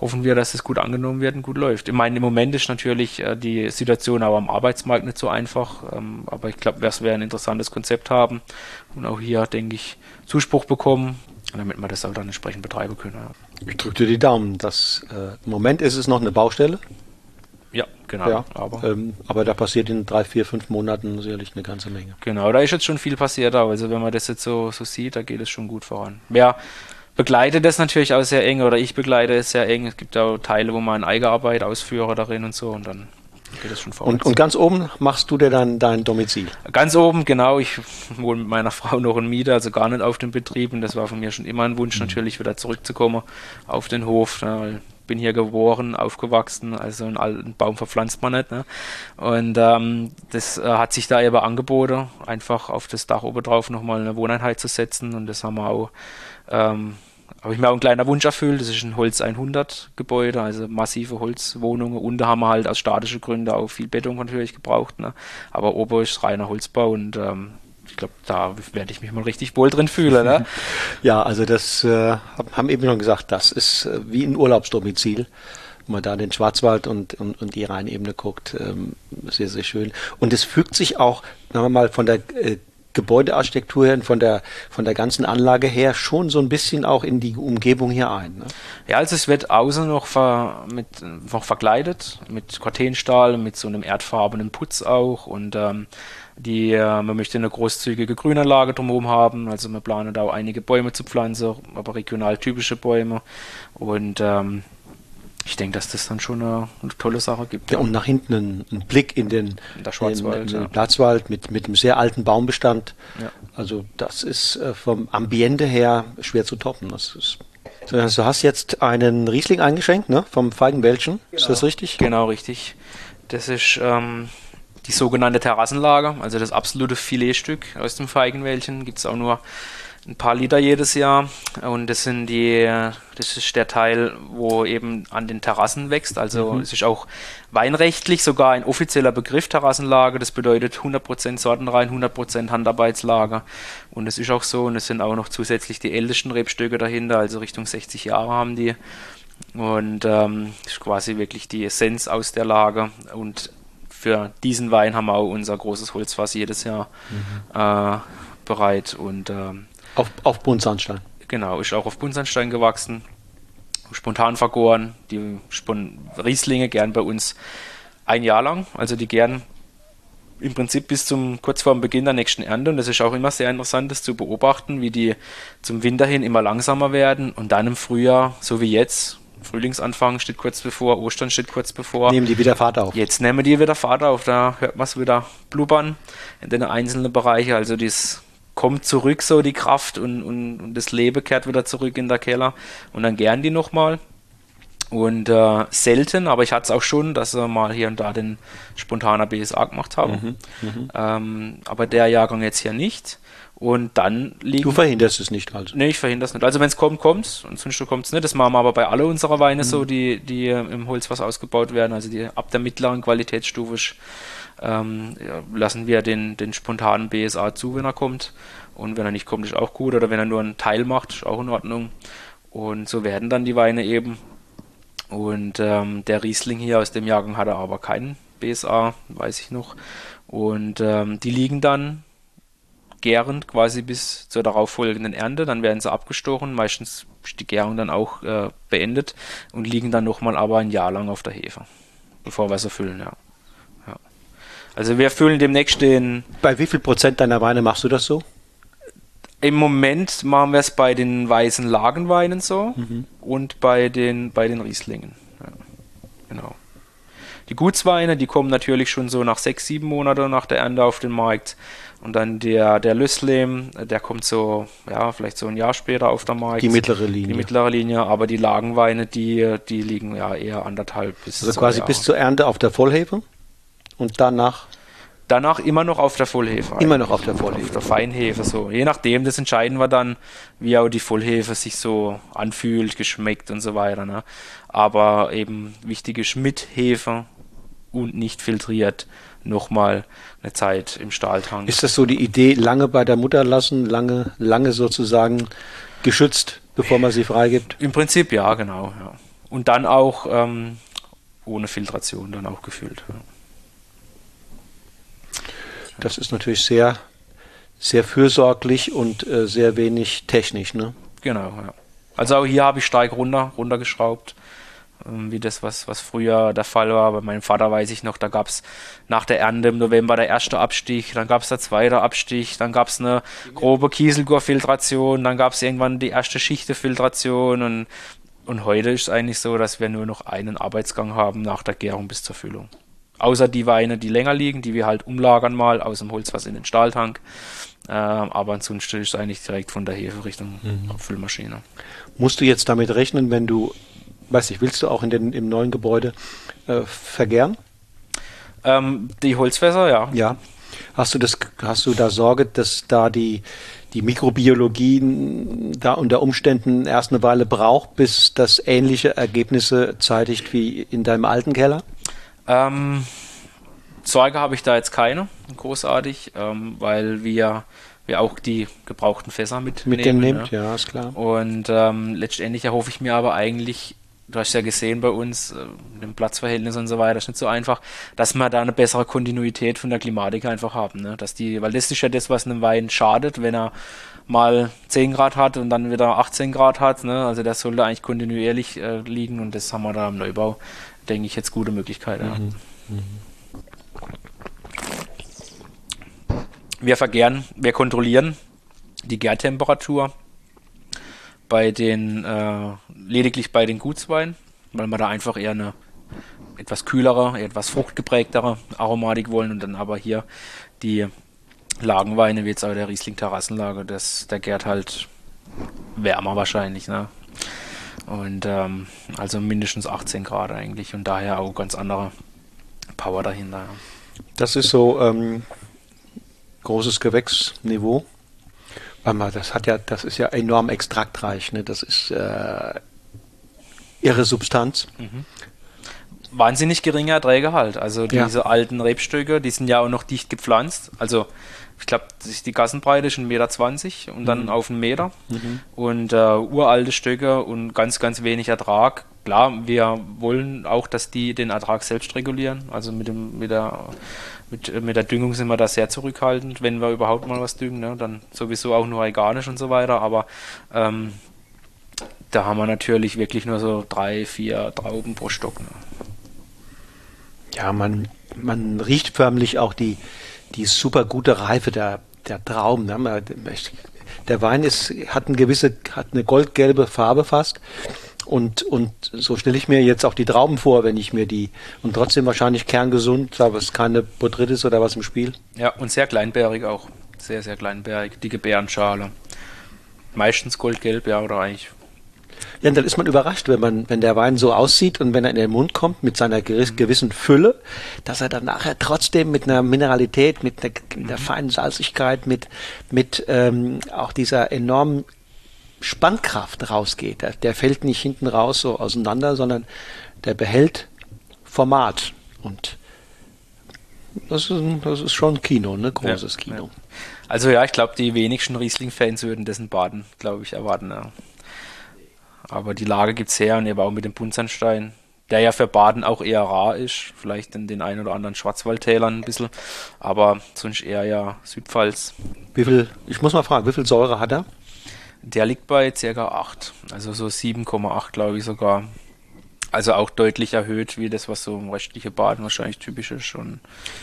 hoffen wir, dass es gut angenommen wird und gut läuft. Ich meine, im Moment ist natürlich äh, die Situation auch am Arbeitsmarkt nicht so einfach, ähm, aber ich glaube, dass wir ein interessantes Konzept haben und auch hier, denke ich, Zuspruch bekommen, damit wir das auch dann entsprechend betreiben können. Ja. Ich drücke dir die Daumen. Das, äh, Im Moment ist es noch eine Baustelle. Ja, genau. Ja, aber, ähm, aber da passiert in drei, vier, fünf Monaten sicherlich eine ganze Menge. Genau, da ist jetzt schon viel passiert. Also wenn man das jetzt so, so sieht, da geht es schon gut voran. Wer begleite das natürlich auch sehr eng oder ich begleite es sehr eng. Es gibt auch Teile, wo man Eigenarbeit ausführe darin und so und dann geht es schon vorwärts. Und, und ganz oben machst du dir dann dein Domizil? Ganz oben, genau. Ich wohne mit meiner Frau noch in Miete, also gar nicht auf dem Betrieb und das war von mir schon immer ein Wunsch, mhm. natürlich wieder zurückzukommen auf den Hof. Ne, bin hier geboren, aufgewachsen, also einen alten Baum verpflanzt man nicht. Ne? Und ähm, das äh, hat sich da eben angeboten, einfach auf das Dach oben drauf nochmal eine Wohneinheit zu setzen und das haben wir auch ähm, habe ich mir auch einen kleinen Wunsch erfüllt. Das ist ein Holz 100 Gebäude, also massive Holzwohnungen. Da haben wir halt aus statischen Gründen auch viel Beton natürlich gebraucht. Ne? Aber oben ist reiner Holzbau und ähm, ich glaube, da werde ich mich mal richtig wohl drin fühlen. Ne? ja, also das äh, haben eben schon gesagt, das ist äh, wie ein Urlaubsdomizil. Wenn man da den Schwarzwald und, und, und die Rheinebene guckt, ähm, sehr, sehr schön. Und es fügt sich auch, sagen wir mal, von der äh, Gebäudearchitektur her und von der, von der ganzen Anlage her schon so ein bisschen auch in die Umgebung hier ein. Ne? Ja, also es wird außen noch, ver, mit, noch verkleidet mit Cortenstahl, mit so einem erdfarbenen Putz auch und ähm, die, äh, man möchte eine großzügige Grünanlage drumherum haben, also man planet auch einige Bäume zu pflanzen, aber regional typische Bäume und ähm, ich denke, dass das dann schon eine, eine tolle Sache gibt. Ja, und nach hinten ein, ein Blick in den, in Schwarzwald, in, in ja. Platzwald mit, mit einem sehr alten Baumbestand. Ja. Also das ist äh, vom Ambiente her schwer zu toppen. Das ist so, also du hast jetzt einen Riesling eingeschenkt, ne? Vom Feigenwäldchen. Genau. Ist das richtig? Genau, richtig. Das ist ähm, die sogenannte Terrassenlage, also das absolute Filetstück aus dem Feigenwäldchen. Gibt es auch nur ein paar Liter jedes Jahr. Und das sind die, das ist der Teil, wo eben an den Terrassen wächst. Also mhm. es ist auch weinrechtlich sogar ein offizieller Begriff Terrassenlage. Das bedeutet 100% Sortenrein, 100% Handarbeitslage. Und es ist auch so. Und es sind auch noch zusätzlich die ältesten Rebstöcke dahinter, also Richtung 60 Jahre haben die. Und ähm, ist quasi wirklich die Essenz aus der Lage. Und für diesen Wein haben wir auch unser großes Holzfass jedes Jahr mhm. äh, bereit. Und ähm, auf, auf Buntsandstein. Genau, ist auch auf Buntsandstein gewachsen. Spontan vergoren. Die Spon Rieslinge gern bei uns ein Jahr lang. Also die gern im Prinzip bis zum kurz vor dem Beginn der nächsten Ernte. Und das ist auch immer sehr interessant, das zu beobachten, wie die zum Winter hin immer langsamer werden und dann im Frühjahr, so wie jetzt, Frühlingsanfang steht kurz bevor, Ostern steht kurz bevor. Nehmen die wieder Fahrt auf. Jetzt nehmen die wieder Fahrt auf, da hört man es wieder blubbern in den einzelnen Bereichen. Also das kommt zurück so die Kraft und, und, und das Leben kehrt wieder zurück in der Keller und dann gern die nochmal. Und äh, selten, aber ich hatte es auch schon, dass wir mal hier und da den spontaner BSA gemacht haben. Mhm, mhm, ähm, aber der Jahrgang jetzt hier nicht. Und dann liegen. Du verhinderst es nicht also? Nee, ich verhindere es nicht. Also wenn es kommt, kommt und sonst kommt es nicht. Das machen wir aber bei alle unserer Weine mhm. so, die, die im Holzfass ausgebaut werden, also die ab der mittleren Qualitätsstufe ähm, lassen wir den, den spontanen BSA zu, wenn er kommt. Und wenn er nicht kommt, ist auch gut. Oder wenn er nur einen Teil macht, ist auch in Ordnung. Und so werden dann die Weine eben. Und ähm, der Riesling hier aus dem Jahrgang hat er aber keinen BSA, weiß ich noch. Und ähm, die liegen dann gärend quasi bis zur darauffolgenden Ernte. Dann werden sie abgestochen. Meistens ist die Gärung dann auch äh, beendet und liegen dann nochmal aber ein Jahr lang auf der Hefe, bevor wir sie füllen, ja. Also wir füllen demnächst den. Bei wie viel Prozent deiner Weine machst du das so? Im Moment machen wir es bei den weißen Lagenweinen so mhm. und bei den, bei den Rieslingen. Ja, genau. Die Gutsweine, die kommen natürlich schon so nach sechs, sieben Monaten nach der Ernte auf den Markt. Und dann der, der Lüsslehm, der kommt so, ja, vielleicht so ein Jahr später auf der Markt. Die mittlere Linie. Die mittlere Linie, aber die Lagenweine, die, die liegen ja eher anderthalb bis Also quasi Jahr. bis zur Ernte auf der Vollhefe und danach Danach immer noch auf der Vollhefe. Immer noch auf der Vollhefe. Auf der Feinhefe, so. Je nachdem, das entscheiden wir dann, wie auch die Vollhefe sich so anfühlt, geschmeckt und so weiter. Ne? Aber eben wichtig ist mit Hefe und nicht filtriert nochmal eine Zeit im Stahltank. Ist das so die Idee, lange bei der Mutter lassen, lange, lange sozusagen geschützt, bevor man sie freigibt? Im Prinzip ja, genau. Ja. Und dann auch ähm, ohne Filtration dann auch gefüllt. Ja. Das ist natürlich sehr, sehr fürsorglich und äh, sehr wenig technisch, ne? Genau, ja. Also auch hier habe ich stark runter, runtergeschraubt, ähm, wie das, was, was früher der Fall war. Bei meinem Vater weiß ich noch, da gab es nach der Ernte im November der erste Abstich, dann gab es der zweite Abstich, dann gab es eine grobe Kieselgurfiltration, dann gab es irgendwann die erste Schichtefiltration und, und heute ist es eigentlich so, dass wir nur noch einen Arbeitsgang haben nach der Gärung bis zur Füllung. Außer die Weine, die länger liegen, die wir halt umlagern mal aus dem Holzfass in den Stahltank. Äh, aber ansonsten ist es eigentlich direkt von der Hefe Richtung mhm. Abfüllmaschine. Musst du jetzt damit rechnen, wenn du, weiß ich, willst du auch in den, im neuen Gebäude äh, vergären? Ähm, die Holzfässer, ja. Ja. Hast du das, hast du da Sorge, dass da die, die Mikrobiologie da unter Umständen erst eine Weile braucht, bis das ähnliche Ergebnisse zeitigt wie in deinem alten Keller? Ähm, Sorge habe ich da jetzt keine, großartig, ähm, weil wir, wir auch die gebrauchten Fässer mit mitnehmen. Mit ja. ja, ist klar. Und ähm, letztendlich erhoffe ich mir aber eigentlich, du hast ja gesehen bei uns, äh, dem Platzverhältnis und so weiter, ist nicht so einfach, dass wir da eine bessere Kontinuität von der Klimatik einfach haben. Ne? Dass die, weil das ist ja das, was einem Wein schadet, wenn er mal 10 Grad hat und dann wieder 18 Grad hat. Ne? Also der sollte eigentlich kontinuierlich äh, liegen und das haben wir da im Neubau denke ich, jetzt gute Möglichkeit. Ja. Mhm. Mhm. Wir vergären, wir kontrollieren die Gärtemperatur bei den äh, lediglich bei den Gutsweinen, weil wir da einfach eher eine etwas kühlere, etwas fruchtgeprägtere Aromatik wollen und dann aber hier die Lagenweine, wie jetzt auch der Riesling Terrassenlage, das, der gärt halt wärmer wahrscheinlich, ne? Und ähm, also mindestens 18 Grad eigentlich und daher auch ganz andere Power dahinter. Das ist so ähm, großes Gewächsniveau. Weil das hat ja, das ist ja enorm extraktreich, ne? Das ist äh, irre Substanz. Mhm. Wahnsinnig geringer Erträgehalt. Also diese ja. alten Rebstöcke, die sind ja auch noch dicht gepflanzt. Also ich glaube, die Gassenbreite ist 1,20 Meter und dann mhm. auf einen Meter. Mhm. Und äh, uralte Stöcke und ganz, ganz wenig Ertrag. Klar, wir wollen auch, dass die den Ertrag selbst regulieren. Also mit, dem, mit, der, mit, mit der Düngung sind wir da sehr zurückhaltend, wenn wir überhaupt mal was düngen. Ne? Dann sowieso auch nur organisch und so weiter. Aber ähm, da haben wir natürlich wirklich nur so drei, vier Trauben pro Stock. Ne? Ja, man, man riecht förmlich auch die, die super gute Reife der, der Trauben. Der Wein ist, hat eine gewisse, hat eine goldgelbe Farbe fast. Und, und so stelle ich mir jetzt auch die Trauben vor, wenn ich mir die, und trotzdem wahrscheinlich kerngesund, aber es keine Botrytis oder was im Spiel. Ja, und sehr kleinbärig auch. Sehr, sehr kleinbärig. Dicke Beerenschale. Meistens goldgelb, ja, oder eigentlich ja, dann ist man überrascht, wenn man, wenn der Wein so aussieht und wenn er in den Mund kommt mit seiner mhm. gewissen Fülle, dass er dann nachher trotzdem mit einer Mineralität, mit einer, mit einer mhm. feinen Salzigkeit, mit, mit ähm, auch dieser enormen Spannkraft rausgeht. Der, der fällt nicht hinten raus so auseinander, sondern der behält Format und das ist, das ist schon Kino, ne? Großes ja, Kino. Ja. Also ja, ich glaube, die wenigsten Riesling-Fans würden dessen Baden, glaube ich, erwarten. Ja. Aber die Lage gibt es her und eben auch mit dem Buntsandstein, der ja für Baden auch eher rar ist, vielleicht in den ein oder anderen Schwarzwaldtälern ein bisschen, aber sonst eher ja Südpfalz. Wie viel, ich muss mal fragen, wie viel Säure hat er? Der liegt bei ca. 8, also so 7,8 glaube ich sogar. Also auch deutlich erhöht, wie das, was so im restlichen Baden wahrscheinlich typisch ist. Und,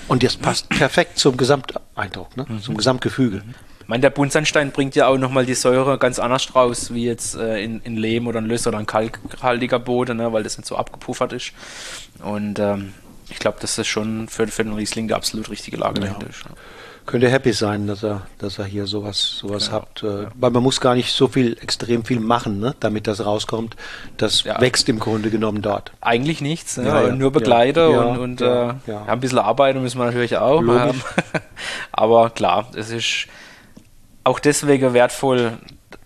und das passt perfekt zum Gesamteindruck, ne? Mhm. zum Gesamtgefüge. Ich meine, der Buntsandstein bringt ja auch nochmal die Säure ganz anders raus, wie jetzt äh, in, in Lehm oder ein Löss oder ein kalkhaltiger Boden, ne? weil das nicht so abgepuffert ist. Und ähm, ich glaube, das schon für, für den Riesling die absolut richtige Lage ja. ist. Ja könnt ihr happy sein, dass er, dass er hier sowas, sowas genau. habt. Äh, weil man muss gar nicht so viel, extrem viel machen, ne, damit das rauskommt. Das ja. wächst im Grunde genommen dort. Eigentlich nichts, ne? ja, ja. nur Begleiter und, und äh, ein bisschen arbeiten müssen wir natürlich auch. Ähm, aber klar, es ist auch deswegen wertvoll,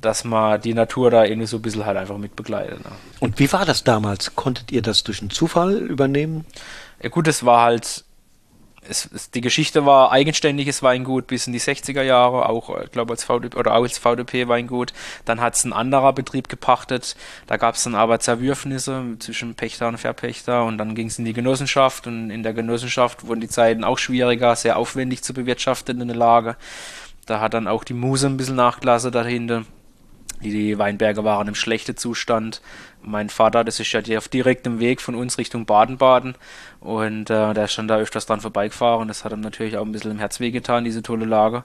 dass man die Natur da irgendwie so ein bisschen halt einfach mit begleitet. Ne? Und wie war das damals? Konntet ihr das durch einen Zufall übernehmen? Ja gut, es war halt es, es, die Geschichte war eigenständiges Weingut bis in die 60er Jahre, auch, ich äh, glaube, als VDP oder auch als VDP-Weingut. Dann hat es ein anderer Betrieb gepachtet. Da gab es dann aber Zerwürfnisse zwischen Pächter und Verpächter und dann ging es in die Genossenschaft und in der Genossenschaft wurden die Zeiten auch schwieriger, sehr aufwendig zu bewirtschaften in der Lage. Da hat dann auch die Muse ein bisschen nachgelassen dahinter. Die Weinberge waren im schlechten Zustand. Mein Vater, das ist ja auf direktem Weg von uns Richtung Baden-Baden. Und äh, der ist schon da öfters dran vorbeigefahren. Das hat ihm natürlich auch ein bisschen im Herz wehgetan, diese tolle Lage,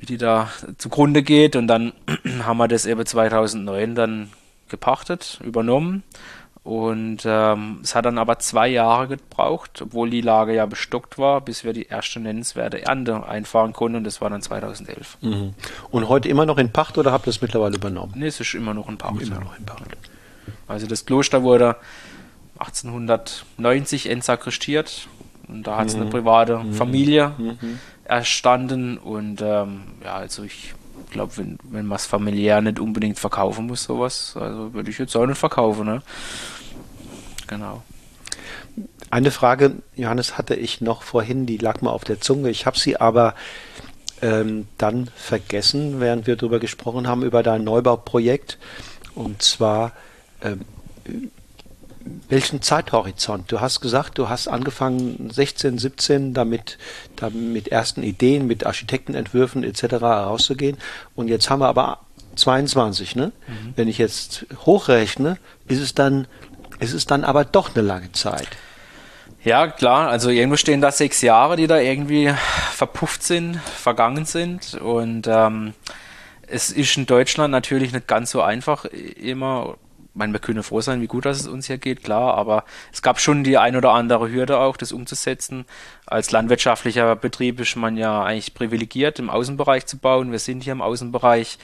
wie die da zugrunde geht. Und dann haben wir das eben 2009 dann gepachtet, übernommen und ähm, es hat dann aber zwei Jahre gebraucht, obwohl die Lage ja bestockt war, bis wir die erste nennenswerte Ernte einfahren konnten. Und das war dann 2011. Mhm. Und heute immer noch in Pacht oder habt ihr es mittlerweile übernommen? Nee, es ist immer noch in Pacht. Immer noch in Pacht. Also das Kloster wurde 1890 entsakristiert. Und da hat es mhm. eine private mhm. Familie mhm. erstanden. Und ähm, ja, also ich glaube, wenn, wenn man es familiär nicht unbedingt verkaufen muss, sowas, also würde ich jetzt auch nicht verkaufen. Ne? Genau. Eine Frage, Johannes, hatte ich noch vorhin, die lag mir auf der Zunge. Ich habe sie aber ähm, dann vergessen, während wir darüber gesprochen haben, über dein Neubauprojekt. Und zwar, ähm, welchen Zeithorizont? Du hast gesagt, du hast angefangen 16, 17 damit, damit mit ersten Ideen, mit Architektenentwürfen etc. rauszugehen. Und jetzt haben wir aber 22, ne? Mhm. Wenn ich jetzt hochrechne, ist es dann es ist dann aber doch eine lange Zeit. Ja, klar. Also irgendwo stehen da sechs Jahre, die da irgendwie verpufft sind, vergangen sind. Und ähm, es ist in Deutschland natürlich nicht ganz so einfach immer meine, wir können froh sein, wie gut dass es uns hier geht, klar, aber es gab schon die ein oder andere Hürde auch, das umzusetzen. Als landwirtschaftlicher Betrieb ist man ja eigentlich privilegiert, im Außenbereich zu bauen. Wir sind hier im Außenbereich.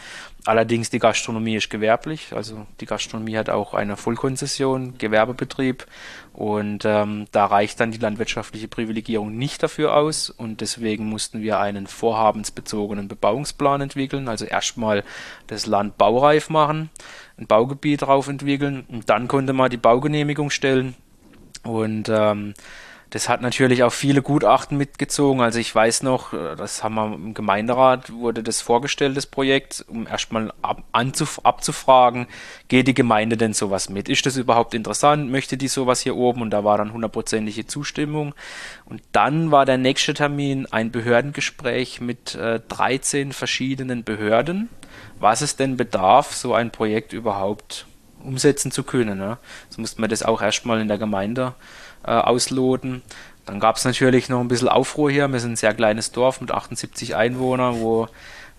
Allerdings die Gastronomie ist gewerblich, also die Gastronomie hat auch eine Vollkonzession, Gewerbebetrieb. Und ähm, da reicht dann die landwirtschaftliche Privilegierung nicht dafür aus. Und deswegen mussten wir einen vorhabensbezogenen Bebauungsplan entwickeln, also erstmal das Land baureif machen ein Baugebiet drauf entwickeln. Und dann konnte man die Baugenehmigung stellen. Und ähm, das hat natürlich auch viele Gutachten mitgezogen. Also ich weiß noch, äh, das haben wir im Gemeinderat, wurde das vorgestellt, das Projekt, um erstmal ab, abzufragen, geht die Gemeinde denn sowas mit? Ist das überhaupt interessant? Möchte die sowas hier oben? Und da war dann hundertprozentige Zustimmung. Und dann war der nächste Termin ein Behördengespräch mit äh, 13 verschiedenen Behörden was es denn bedarf, so ein Projekt überhaupt umsetzen zu können. Ne? So musste man das auch erstmal in der Gemeinde äh, ausloten. Dann gab es natürlich noch ein bisschen Aufruhr hier. Wir sind ein sehr kleines Dorf mit 78 Einwohnern, wo,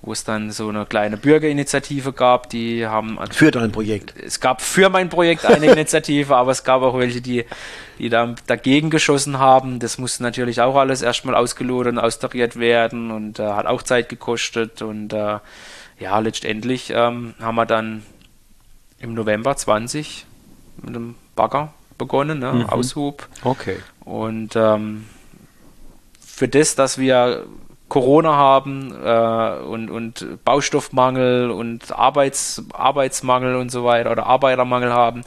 wo es dann so eine kleine Bürgerinitiative gab, die haben. Für dein Projekt? Es gab für mein Projekt eine Initiative, aber es gab auch welche, die, die da dagegen geschossen haben. Das musste natürlich auch alles erstmal ausgelotet und austariert werden und äh, hat auch Zeit gekostet und äh, ja, letztendlich ähm, haben wir dann im November 20 mit dem Bagger begonnen, ne? Mhm. Aushub. Okay. Und ähm, für das, dass wir Corona haben äh, und, und Baustoffmangel und Arbeits, Arbeitsmangel und so weiter oder Arbeitermangel haben,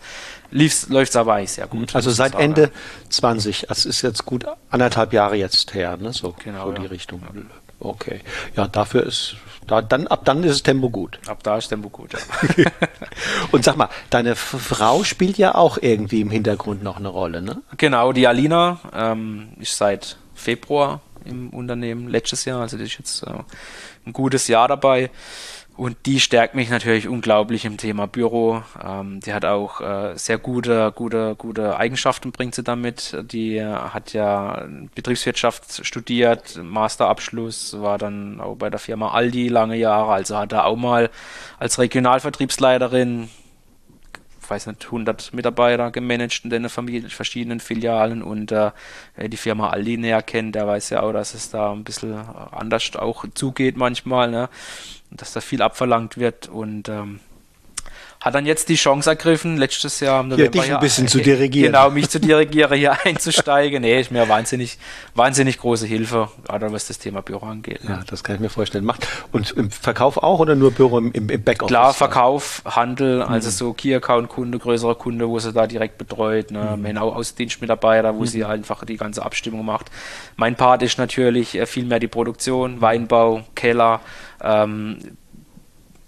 läuft es aber eigentlich sehr gut. Also seit Ende 20, das ist jetzt gut anderthalb Jahre jetzt her, ne? so, genau, so die ja. Richtung. Okay, ja, dafür ist da, dann, ab dann ist es Tempo gut. Ab da ist Tempo gut, ja. Und sag mal, deine Frau spielt ja auch irgendwie im Hintergrund noch eine Rolle, ne? Genau, die Alina ähm, ist seit Februar im Unternehmen, letztes Jahr, also die ist jetzt äh, ein gutes Jahr dabei. Und die stärkt mich natürlich unglaublich im Thema Büro. Ähm, die hat auch äh, sehr gute, gute, gute Eigenschaften, bringt sie damit. Die hat ja Betriebswirtschaft studiert, Masterabschluss, war dann auch bei der Firma Aldi lange Jahre, also hat er auch mal als Regionalvertriebsleiterin weiß nicht, 100 Mitarbeiter gemanagt in den verschiedenen Filialen und äh, die Firma Aldi näher kennt, der weiß ja auch, dass es da ein bisschen anders auch zugeht manchmal, ne? dass da viel abverlangt wird und ähm, hat dann jetzt die Chance ergriffen, letztes Jahr im November. Ja, dich ein bisschen ja, zu dirigieren. Genau, mich zu dirigieren, hier einzusteigen. Nee, ist mir wahnsinnig, wahnsinnig große Hilfe, gerade was das Thema Büro angeht. Ja, das kann ich mir vorstellen. Macht und im Verkauf auch oder nur Büro im, im Backoffice? Klar, Verkauf, Handel, mhm. also so Key-Account-Kunde, größerer Kunde, wo sie da direkt betreut. Ne? Mhm. Genau Außendienstmitarbeiter, wo mhm. sie einfach die ganze Abstimmung macht. Mein Part ist natürlich äh, viel mehr die Produktion, Weinbau, Keller, ähm,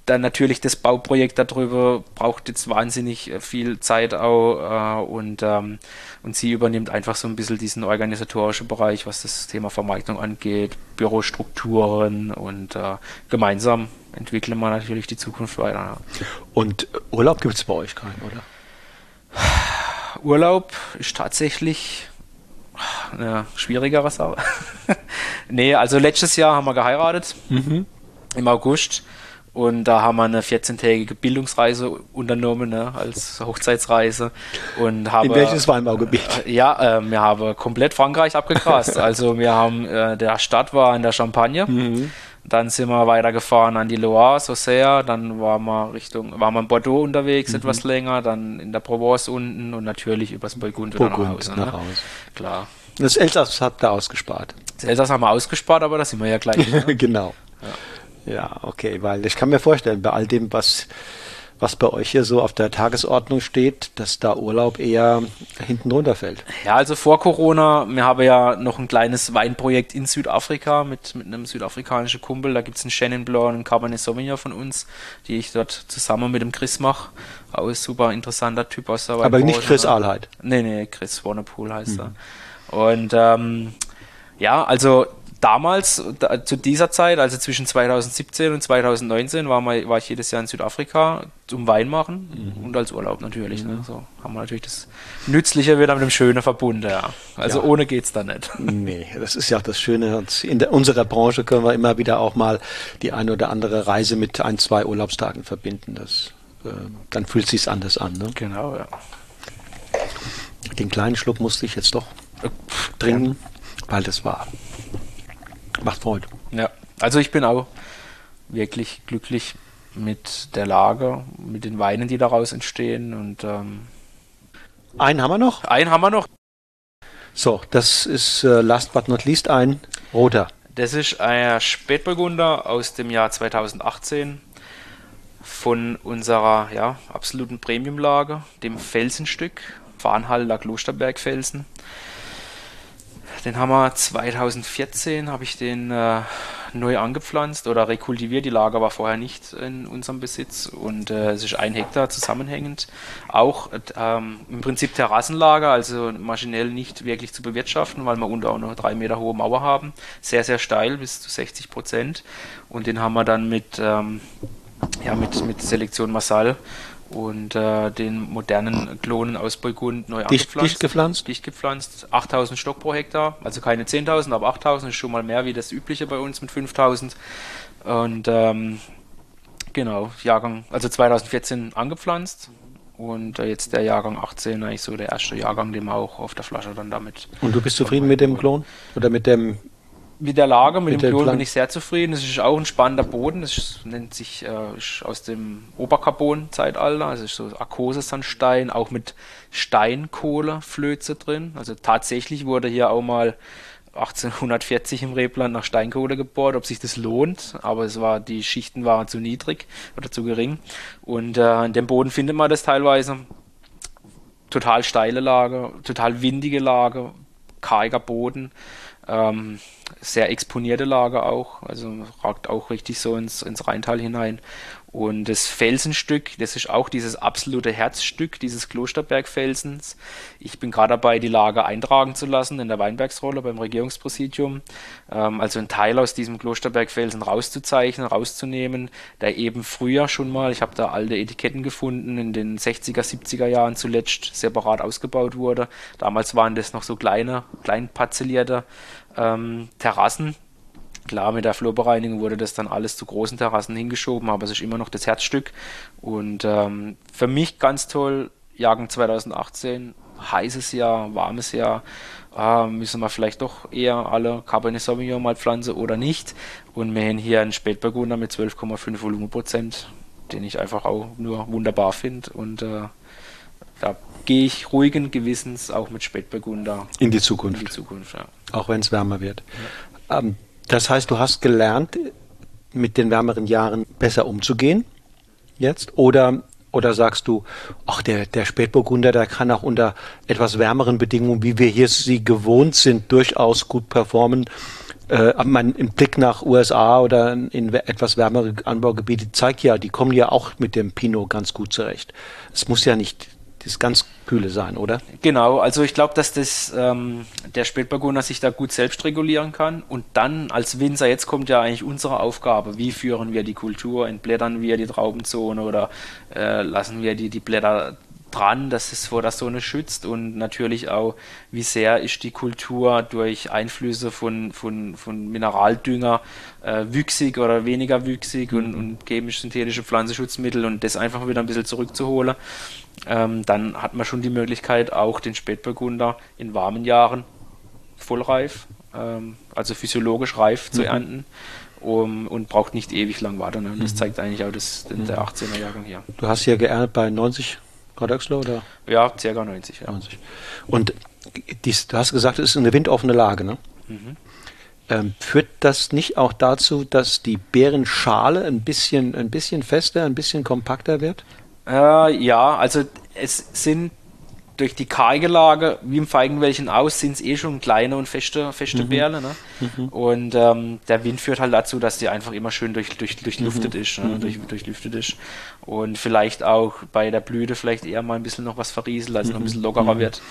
dann natürlich das Bauprojekt darüber braucht jetzt wahnsinnig äh, viel Zeit auch äh, und, ähm, und sie übernimmt einfach so ein bisschen diesen organisatorischen Bereich, was das Thema Vermarktung angeht, Bürostrukturen und äh, gemeinsam entwickeln wir natürlich die Zukunft weiter. Und Urlaub gibt es bei euch keinen, oder? Urlaub ist tatsächlich eine schwierigere Sache. nee, also letztes Jahr haben wir geheiratet. Mhm. Im August. Und da haben wir eine 14-tägige Bildungsreise unternommen, ne, als Hochzeitsreise. Und habe, In welches Weinbaugebiet? Äh, ja, äh, wir haben komplett Frankreich abgegrast. also wir haben, äh, der Stadt war in der Champagne. Mhm. Dann sind wir weitergefahren an die Loire, Saussure. Dann waren wir Richtung, waren wir in Bordeaux unterwegs, mhm. etwas länger. Dann in der Provence unten und natürlich übers Burgund wieder nach Hause. Ne? Nach Hause. Klar. Das Elsass habt ihr ausgespart. Das Elsass haben wir ausgespart, aber da sind wir ja gleich. Ne? genau. Ja. Ja, okay, weil ich kann mir vorstellen, bei all dem, was, was bei euch hier so auf der Tagesordnung steht, dass da Urlaub eher hinten runterfällt. Ja, also vor Corona, wir haben ja noch ein kleines Weinprojekt in Südafrika mit, mit einem südafrikanischen Kumpel. Da gibt es einen Chenin Blanc und einen Cabernet Sauvignon von uns, die ich dort zusammen mit dem Chris mache. Auch ein super interessanter Typ aus der Aber nicht Chris Ahlheit. Nee, nee, Chris Warnerpool heißt mhm. er. Und ähm, ja, also damals, da, zu dieser Zeit, also zwischen 2017 und 2019, war, mal, war ich jedes Jahr in Südafrika zum Wein machen mhm. und als Urlaub natürlich. Ne? Mhm. Ne? So haben wir natürlich das Nützliche wieder mit dem Schönen verbunden. Ja. Also ja. ohne geht's da nicht. Nee, das ist ja auch das Schöne. in der, unserer Branche können wir immer wieder auch mal die eine oder andere Reise mit ein, zwei Urlaubstagen verbinden. Das, äh, dann fühlt es sich anders an. Ne? Genau, ja. Den kleinen Schluck musste ich jetzt doch trinken, ja. weil das war Macht Freude. Ja, also ich bin auch wirklich glücklich mit der Lage, mit den Weinen, die daraus entstehen. Und ähm, einen haben wir noch. Einen haben wir noch. So, das ist äh, last but not least ein roter. Das ist ein Spätburgunder aus dem Jahr 2018 von unserer ja, absoluten Premiumlage, dem Felsenstück, Farnhaller Klosterbergfelsen. Den haben wir 2014, habe ich den äh, neu angepflanzt oder rekultiviert. Die Lage war vorher nicht in unserem Besitz und äh, es ist ein Hektar zusammenhängend. Auch ähm, im Prinzip Terrassenlager, also maschinell nicht wirklich zu bewirtschaften, weil wir unter auch noch drei Meter hohe Mauer haben. Sehr, sehr steil, bis zu 60 Prozent. Und den haben wir dann mit, ähm, ja, mit, mit Selektion Massal und äh, den modernen Klonen aus Burgund neu dicht, angepflanzt. Dicht gepflanzt? Dicht gepflanzt. 8000 Stock pro Hektar, also keine 10.000, aber 8000 ist schon mal mehr wie das übliche bei uns mit 5000. Und ähm, genau, Jahrgang, also 2014 angepflanzt und äh, jetzt der Jahrgang 18 eigentlich so der erste Jahrgang, den wir auch auf der Flasche dann damit. Und du bist zufrieden mit dem Klon oder mit dem mit der Lage, mit, mit dem Klon bin ich sehr zufrieden. Es ist auch ein spannender Boden. Das nennt sich äh, aus dem Obercarbon-Zeitalter. Also ist so Arkose-Sandstein, auch mit Steinkohleflöze drin. Also tatsächlich wurde hier auch mal 1840 im Rebland nach Steinkohle gebohrt, ob sich das lohnt, aber es war, die Schichten waren zu niedrig oder zu gering. Und äh, in dem Boden findet man das teilweise. Total steile Lage, total windige Lage, karger Boden. Ähm, sehr exponierte Lage auch, also ragt auch richtig so ins, ins Rheintal hinein. Und das Felsenstück, das ist auch dieses absolute Herzstück dieses Klosterbergfelsens. Ich bin gerade dabei, die Lage eintragen zu lassen in der Weinbergsrolle beim Regierungspräsidium. Ähm, also einen Teil aus diesem Klosterbergfelsen rauszuzeichnen, rauszunehmen, der eben früher schon mal, ich habe da alte Etiketten gefunden, in den 60er, 70er Jahren zuletzt separat ausgebaut wurde. Damals waren das noch so kleine, klein parzellierte ähm, Terrassen Klar, mit der Flurbereinigung wurde das dann alles zu großen Terrassen hingeschoben, aber es ist immer noch das Herzstück. Und ähm, für mich ganz toll, Jagen 2018, heißes Jahr, warmes Jahr, äh, müssen wir vielleicht doch eher alle Cabernet Sauvignon mal pflanzen oder nicht. Und wir haben hier einen Spätburgunder mit 12,5 Volumenprozent, den ich einfach auch nur wunderbar finde. Und äh, da gehe ich ruhigen Gewissens auch mit Spätburgunder in die Zukunft. In die Zukunft ja. Auch wenn es wärmer wird. Ja. Ähm, das heißt, du hast gelernt, mit den wärmeren Jahren besser umzugehen jetzt? Oder, oder sagst du, ach, der, der Spätburgunder, der kann auch unter etwas wärmeren Bedingungen, wie wir hier sie gewohnt sind, durchaus gut performen? Äh, man, im Blick nach USA oder in etwas wärmere Anbaugebiete zeigt ja, die kommen ja auch mit dem Pinot ganz gut zurecht. Es muss ja nicht das ganz Kühle sein, oder? Genau, also ich glaube, dass das ähm, der Spätburgunder sich da gut selbst regulieren kann. Und dann als Winzer, jetzt kommt ja eigentlich unsere Aufgabe, wie führen wir die Kultur, entblättern wir die Traubenzone oder äh, lassen wir die, die Blätter dran, dass es vor der Sonne schützt und natürlich auch, wie sehr ist die Kultur durch Einflüsse von, von, von Mineraldünger äh, wüchsig oder weniger wüchsig und, und chemisch-synthetische Pflanzenschutzmittel und das einfach wieder ein bisschen zurückzuholen. Ähm, dann hat man schon die Möglichkeit, auch den Spätburgunder in warmen Jahren vollreif, ähm, also physiologisch reif mhm. zu ernten. Um, und braucht nicht ewig lang warten. Ne? Und das mhm. zeigt eigentlich auch das, der 18er mhm. Jahrgang hier. Du hast hier geerntet bei 90 Grad Öxler oder? Ja, ca. 90, ja. 90. Und dies, du hast gesagt, es ist eine windoffene Lage, ne? Mhm. Ähm, führt das nicht auch dazu, dass die Beerenschale ein bisschen, ein bisschen fester, ein bisschen kompakter wird? Äh, ja, also es sind durch die karge Lage, wie im Feigenwäldchen aus, sind es eh schon kleine und feste, feste mhm. Beeren. Ne? Mhm. Und ähm, der Wind führt halt dazu, dass die einfach immer schön durch, durch, durchlüftet mhm. ist. Ne? Mhm. Durch, durchlüftet ist. Und vielleicht auch bei der Blüte vielleicht eher mal ein bisschen noch was verrieselt, also noch ein bisschen lockerer mhm. wird.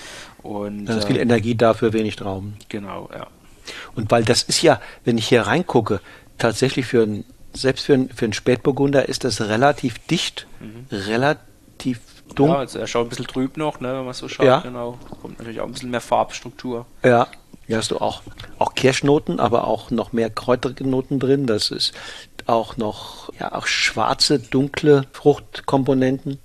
Und, da ist viel äh, Energie dafür, wenig Trauben. Genau, ja. Und weil das ist ja, wenn ich hier reingucke, tatsächlich für ein, selbst für, ein, für einen Spätburgunder ist das relativ dicht, mhm. relativ dunkel. Ja, also er schaut ein bisschen trüb noch, ne, wenn man so schaut. Ja. Genau. Kommt natürlich auch ein bisschen mehr Farbstruktur. Ja. Hier hast du auch, auch Kirschnoten, aber auch noch mehr kräuterige Noten drin. Das ist auch noch, ja, auch schwarze, dunkle Fruchtkomponenten.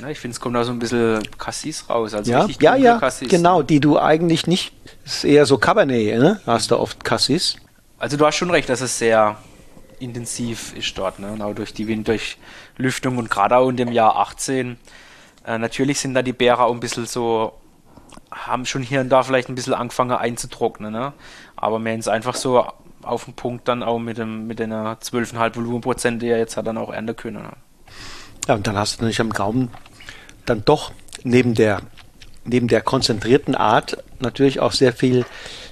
Ja, ich finde, es kommt da so ein bisschen Cassis raus. Also ja, ja, ja Cassis. genau, die du eigentlich nicht, das ist eher so Cabernet, ne? Hast du oft Cassis. Also du hast schon recht, dass es sehr intensiv ist dort, ne? auch durch die Winddurchlüftung und gerade auch in dem Jahr 18. Äh, natürlich sind da die Beere auch ein bisschen so, haben schon hier und da vielleicht ein bisschen angefangen einzutrocknen, ne? aber wir haben einfach so auf den Punkt dann auch mit, dem, mit den 12,5 Volumenprozent, die er jetzt hat, dann auch ernten können. Ne? Ja, und dann hast du natürlich am Gaumen dann doch neben der neben der konzentrierten Art natürlich auch sehr viel,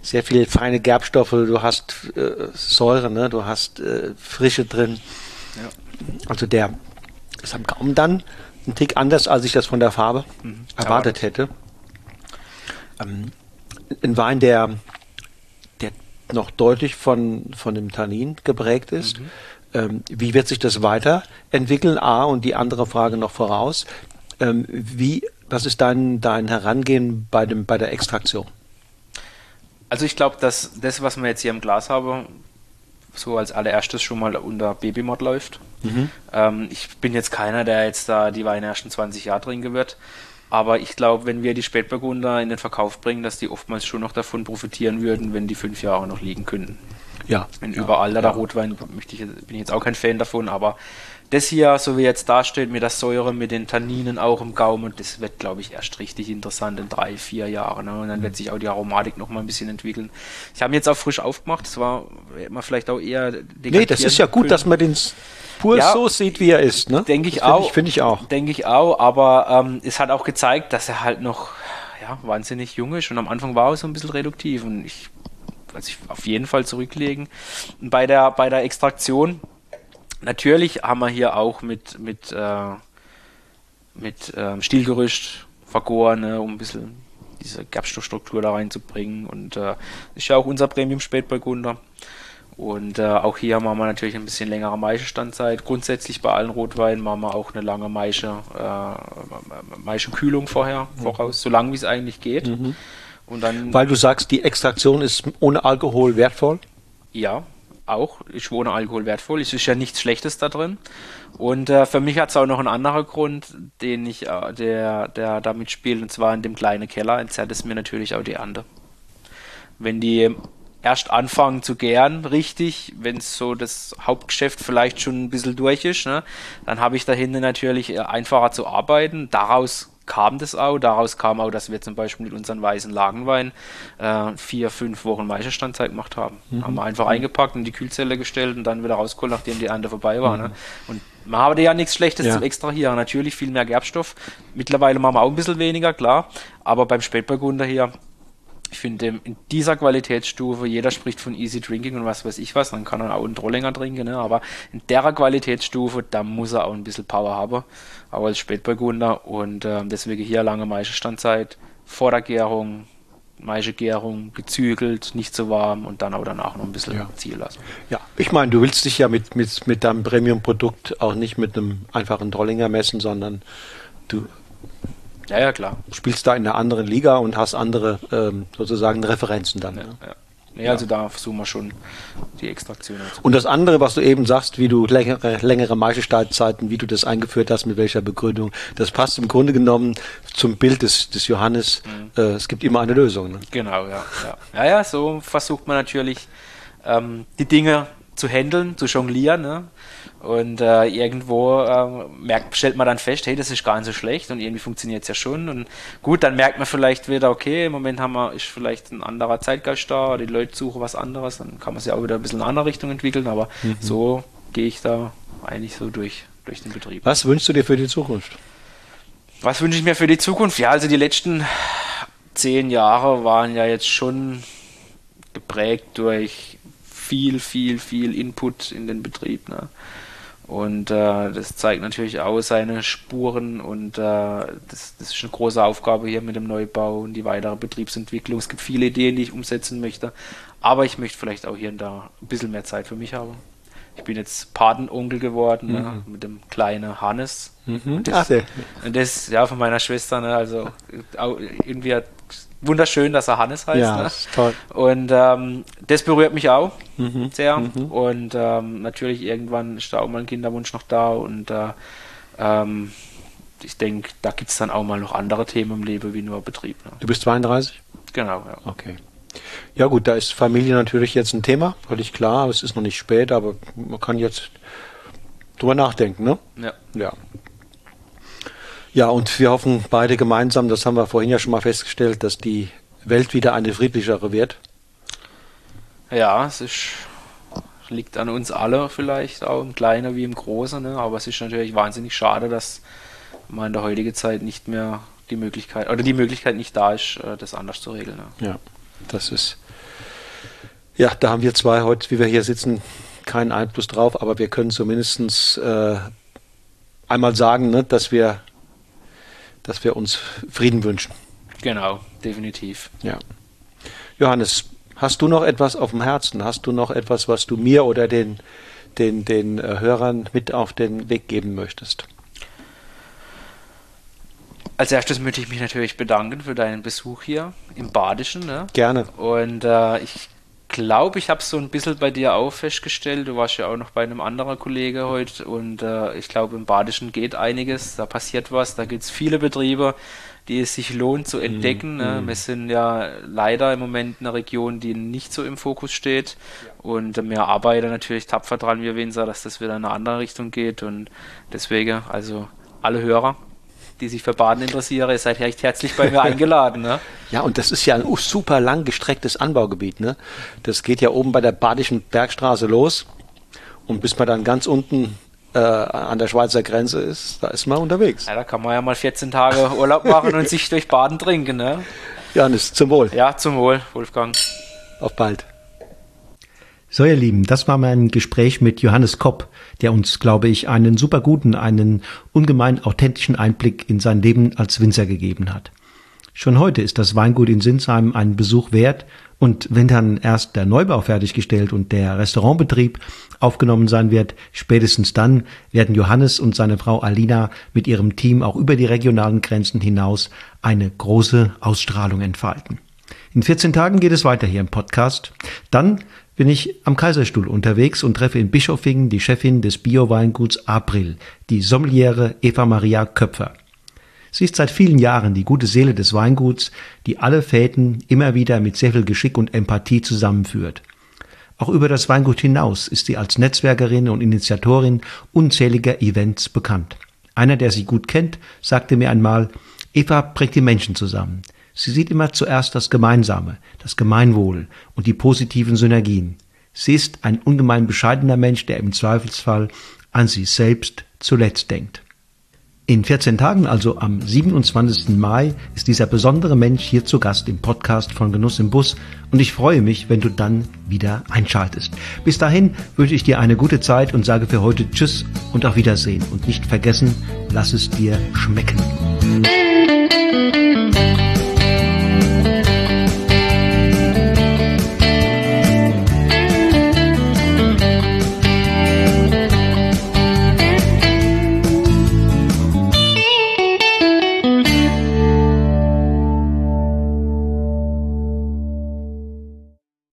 sehr viel feine Gerbstoffe. Du hast äh, Säure, ne? du hast äh, Frische drin. Ja. Also der ist am Gaumen dann ein Tick anders, als ich das von der Farbe mhm. erwartet hätte. Ähm, ein Wein, der, der noch deutlich von, von dem Tannin geprägt ist. Mhm. Ähm, wie wird sich das weiterentwickeln? A, und die andere Frage noch voraus. Ähm, wie was ist dein, dein Herangehen bei, dem, bei der Extraktion? Also ich glaube, dass das, was wir jetzt hier im Glas haben, so als allererstes schon mal unter Babymod läuft. Mhm. Ähm, ich bin jetzt keiner, der jetzt da die Weine ersten 20 Jahre trinken wird. Aber ich glaube, wenn wir die Spätburgunder in den Verkauf bringen, dass die oftmals schon noch davon profitieren würden, wenn die fünf Jahre noch liegen könnten. Ja. Wenn ja, überall da ja. der Rotwein, ich, bin ich jetzt auch kein Fan davon, aber das hier, so wie jetzt dasteht, mit der Säure, mit den Tanninen auch im Gaumen, das wird, glaube ich, erst richtig interessant in drei, vier Jahren. Ne? Und dann wird sich auch die Aromatik noch mal ein bisschen entwickeln. Ich habe ihn jetzt auch frisch aufgemacht, das war man vielleicht auch eher. Nee, das ist ja gut, dass man den pur ja, so sieht, wie er ist. Ne? Denke ich auch. Finde ich, ich auch. Denke ich auch, aber ähm, es hat auch gezeigt, dass er halt noch ja, wahnsinnig jung ist und am Anfang war er so ein bisschen reduktiv und ich also ich auf jeden Fall zurücklegen. Und bei der, bei der Extraktion Natürlich haben wir hier auch mit, mit, äh, mit ähm, Stielgerüst vergoren, ne, um ein bisschen diese Gerbstoffstruktur da reinzubringen. Und äh, ist ja auch unser Premium Spätburgunder. Und äh, auch hier machen wir natürlich ein bisschen längere Maischestandzeit. Grundsätzlich bei allen Rotweinen machen wir auch eine lange Maische, äh, Maischekühlung vorher, mhm. voraus, so lange wie es eigentlich geht. Mhm. Und dann, Weil du sagst, die Extraktion ist ohne Alkohol wertvoll? Ja, auch. Ist ohne Alkohol wertvoll. Es ist ja nichts Schlechtes da drin. Und äh, für mich hat es auch noch einen anderen Grund, den ich, äh, der, der damit spielt, und zwar in dem kleinen Keller entzerrt es mir natürlich auch die Ande. Wenn die erst anfangen zu gären, richtig, wenn so das Hauptgeschäft vielleicht schon ein bisschen durch ist, ne, dann habe ich dahinter natürlich äh, einfacher zu arbeiten. Daraus kam das auch. Daraus kam auch, dass wir zum Beispiel mit unseren weißen Lagenwein äh, vier, fünf Wochen Maischestandzeit gemacht haben. Mhm. Haben wir einfach eingepackt in die Kühlzelle gestellt und dann wieder rausgeholt, nachdem die Ernte vorbei war. Ne? Mhm. Ne? Und man habe ja nichts Schlechtes ja. zum Extrahieren. Natürlich viel mehr Gerbstoff. Mittlerweile machen wir auch ein bisschen weniger, klar. Aber beim Spätburgunder hier ich finde, in dieser Qualitätsstufe, jeder spricht von Easy Drinking und was weiß ich was, dann kann er auch einen Trollinger trinken, ne? aber in der Qualitätsstufe, da muss er auch ein bisschen Power haben, auch als Spätburgunder und äh, deswegen hier lange Maischestandzeit, vor der Gärung, Maischegärung, gezügelt, nicht zu warm und dann auch danach noch ein bisschen ja. ziehen lassen. Ja, ich meine, du willst dich ja mit, mit, mit deinem Premium-Produkt auch nicht mit einem einfachen Trollinger messen, sondern du ja, ja, klar. Spielst da in einer anderen Liga und hast andere ähm, sozusagen Referenzen dann. Ja, ne? ja. Nee, also da versuchen wir schon die Extraktion. Und das andere, was du eben sagst, wie du längere, längere Maischezeiten, wie du das eingeführt hast, mit welcher Begründung, das passt im Grunde genommen zum Bild des, des Johannes. Mhm. Äh, es gibt immer eine Lösung. Ne? Genau, ja, ja. Ja, ja, so versucht man natürlich ähm, die Dinge zu handeln, zu jonglieren. Ne? Und äh, irgendwo äh, merkt, stellt man dann fest, hey, das ist gar nicht so schlecht und irgendwie funktioniert es ja schon. Und gut, dann merkt man vielleicht wieder, okay, im Moment haben wir, ist vielleicht ein anderer Zeitgeist da, die Leute suchen was anderes, dann kann man sich auch wieder ein bisschen in eine andere Richtung entwickeln, aber mhm. so gehe ich da eigentlich so durch, durch den Betrieb. Was wünschst du dir für die Zukunft? Was wünsche ich mir für die Zukunft? Ja, also die letzten zehn Jahre waren ja jetzt schon geprägt durch viel, viel, viel Input in den Betrieb. Ne? Und äh, das zeigt natürlich auch seine Spuren und äh, das, das, ist eine große Aufgabe hier mit dem Neubau und die weitere Betriebsentwicklung. Es gibt viele Ideen, die ich umsetzen möchte, aber ich möchte vielleicht auch hier und da ein bisschen mehr Zeit für mich haben. Ich bin jetzt Patenonkel geworden ne, mhm. ne, mit dem kleinen Hannes. Mhm. Das, Ach, und das ja von meiner Schwester, ne, also irgendwie hat wunderschön, dass er Hannes heißt. Ja, ne? toll. Und ähm, das berührt mich auch mhm. sehr. Mhm. Und ähm, natürlich irgendwann ist da auch mal ein Kinderwunsch noch da. Und äh, ähm, ich denke, da gibt es dann auch mal noch andere Themen im Leben wie nur Betrieb. Ne? Du bist 32? Genau, ja. Okay. Ja gut, da ist Familie natürlich jetzt ein Thema, völlig klar. Es ist noch nicht spät, aber man kann jetzt drüber nachdenken, ne? Ja. Ja. Ja, und wir hoffen beide gemeinsam, das haben wir vorhin ja schon mal festgestellt, dass die Welt wieder eine friedlichere wird. Ja, es ist, liegt an uns alle vielleicht, auch im Kleinen wie im Großen, ne? aber es ist natürlich wahnsinnig schade, dass man in der heutigen Zeit nicht mehr die Möglichkeit, oder die Möglichkeit nicht da ist, äh, das anders zu regeln. Ne? Ja, das ist, ja, da haben wir zwei heute, wie wir hier sitzen, keinen Einfluss drauf, aber wir können zumindest äh, einmal sagen, ne, dass wir dass wir uns Frieden wünschen. Genau, definitiv. Ja. Johannes, hast du noch etwas auf dem Herzen? Hast du noch etwas, was du mir oder den, den, den äh, Hörern mit auf den Weg geben möchtest? Als erstes möchte ich mich natürlich bedanken für deinen Besuch hier im Badischen. Ne? Gerne. Und äh, ich glaube, ich habe es so ein bisschen bei dir auch festgestellt. Du warst ja auch noch bei einem anderen Kollege heute und äh, ich glaube, im Badischen geht einiges, da passiert was, da gibt es viele Betriebe, die es sich lohnt zu entdecken. Mm, mm. Wir sind ja leider im Moment in einer Region, die nicht so im Fokus steht ja. und wir arbeiten natürlich tapfer dran, wir Winzer, dass das wieder in eine andere Richtung geht und deswegen, also alle Hörer, die sich für Baden interessieren, ihr seid recht herzlich bei mir eingeladen. Ne? Ja, und das ist ja ein super lang gestrecktes Anbaugebiet. Ne? Das geht ja oben bei der Badischen Bergstraße los. Und bis man dann ganz unten äh, an der Schweizer Grenze ist, da ist man unterwegs. Ja, da kann man ja mal 14 Tage Urlaub machen und sich durch Baden trinken. Ne? Janis, zum Wohl. Ja, zum Wohl, Wolfgang. Auf bald. So, ihr Lieben, das war mein Gespräch mit Johannes Kopp, der uns, glaube ich, einen super guten, einen ungemein authentischen Einblick in sein Leben als Winzer gegeben hat. Schon heute ist das Weingut in Sinsheim einen Besuch wert und wenn dann erst der Neubau fertiggestellt und der Restaurantbetrieb aufgenommen sein wird, spätestens dann werden Johannes und seine Frau Alina mit ihrem Team auch über die regionalen Grenzen hinaus eine große Ausstrahlung entfalten. In 14 Tagen geht es weiter hier im Podcast. Dann bin ich am Kaiserstuhl unterwegs und treffe in Bischofingen die Chefin des Bio-Weinguts April, die Sommeliere Eva Maria Köpfer. Sie ist seit vielen Jahren die gute Seele des Weinguts, die alle Fäden immer wieder mit sehr viel Geschick und Empathie zusammenführt. Auch über das Weingut hinaus ist sie als Netzwerkerin und Initiatorin unzähliger Events bekannt. Einer, der sie gut kennt, sagte mir einmal, Eva bringt die Menschen zusammen. Sie sieht immer zuerst das Gemeinsame, das Gemeinwohl und die positiven Synergien. Sie ist ein ungemein bescheidener Mensch, der im Zweifelsfall an sich selbst zuletzt denkt. In 14 Tagen, also am 27. Mai, ist dieser besondere Mensch hier zu Gast im Podcast von Genuss im Bus und ich freue mich, wenn du dann wieder einschaltest. Bis dahin wünsche ich dir eine gute Zeit und sage für heute Tschüss und auf Wiedersehen und nicht vergessen, lass es dir schmecken.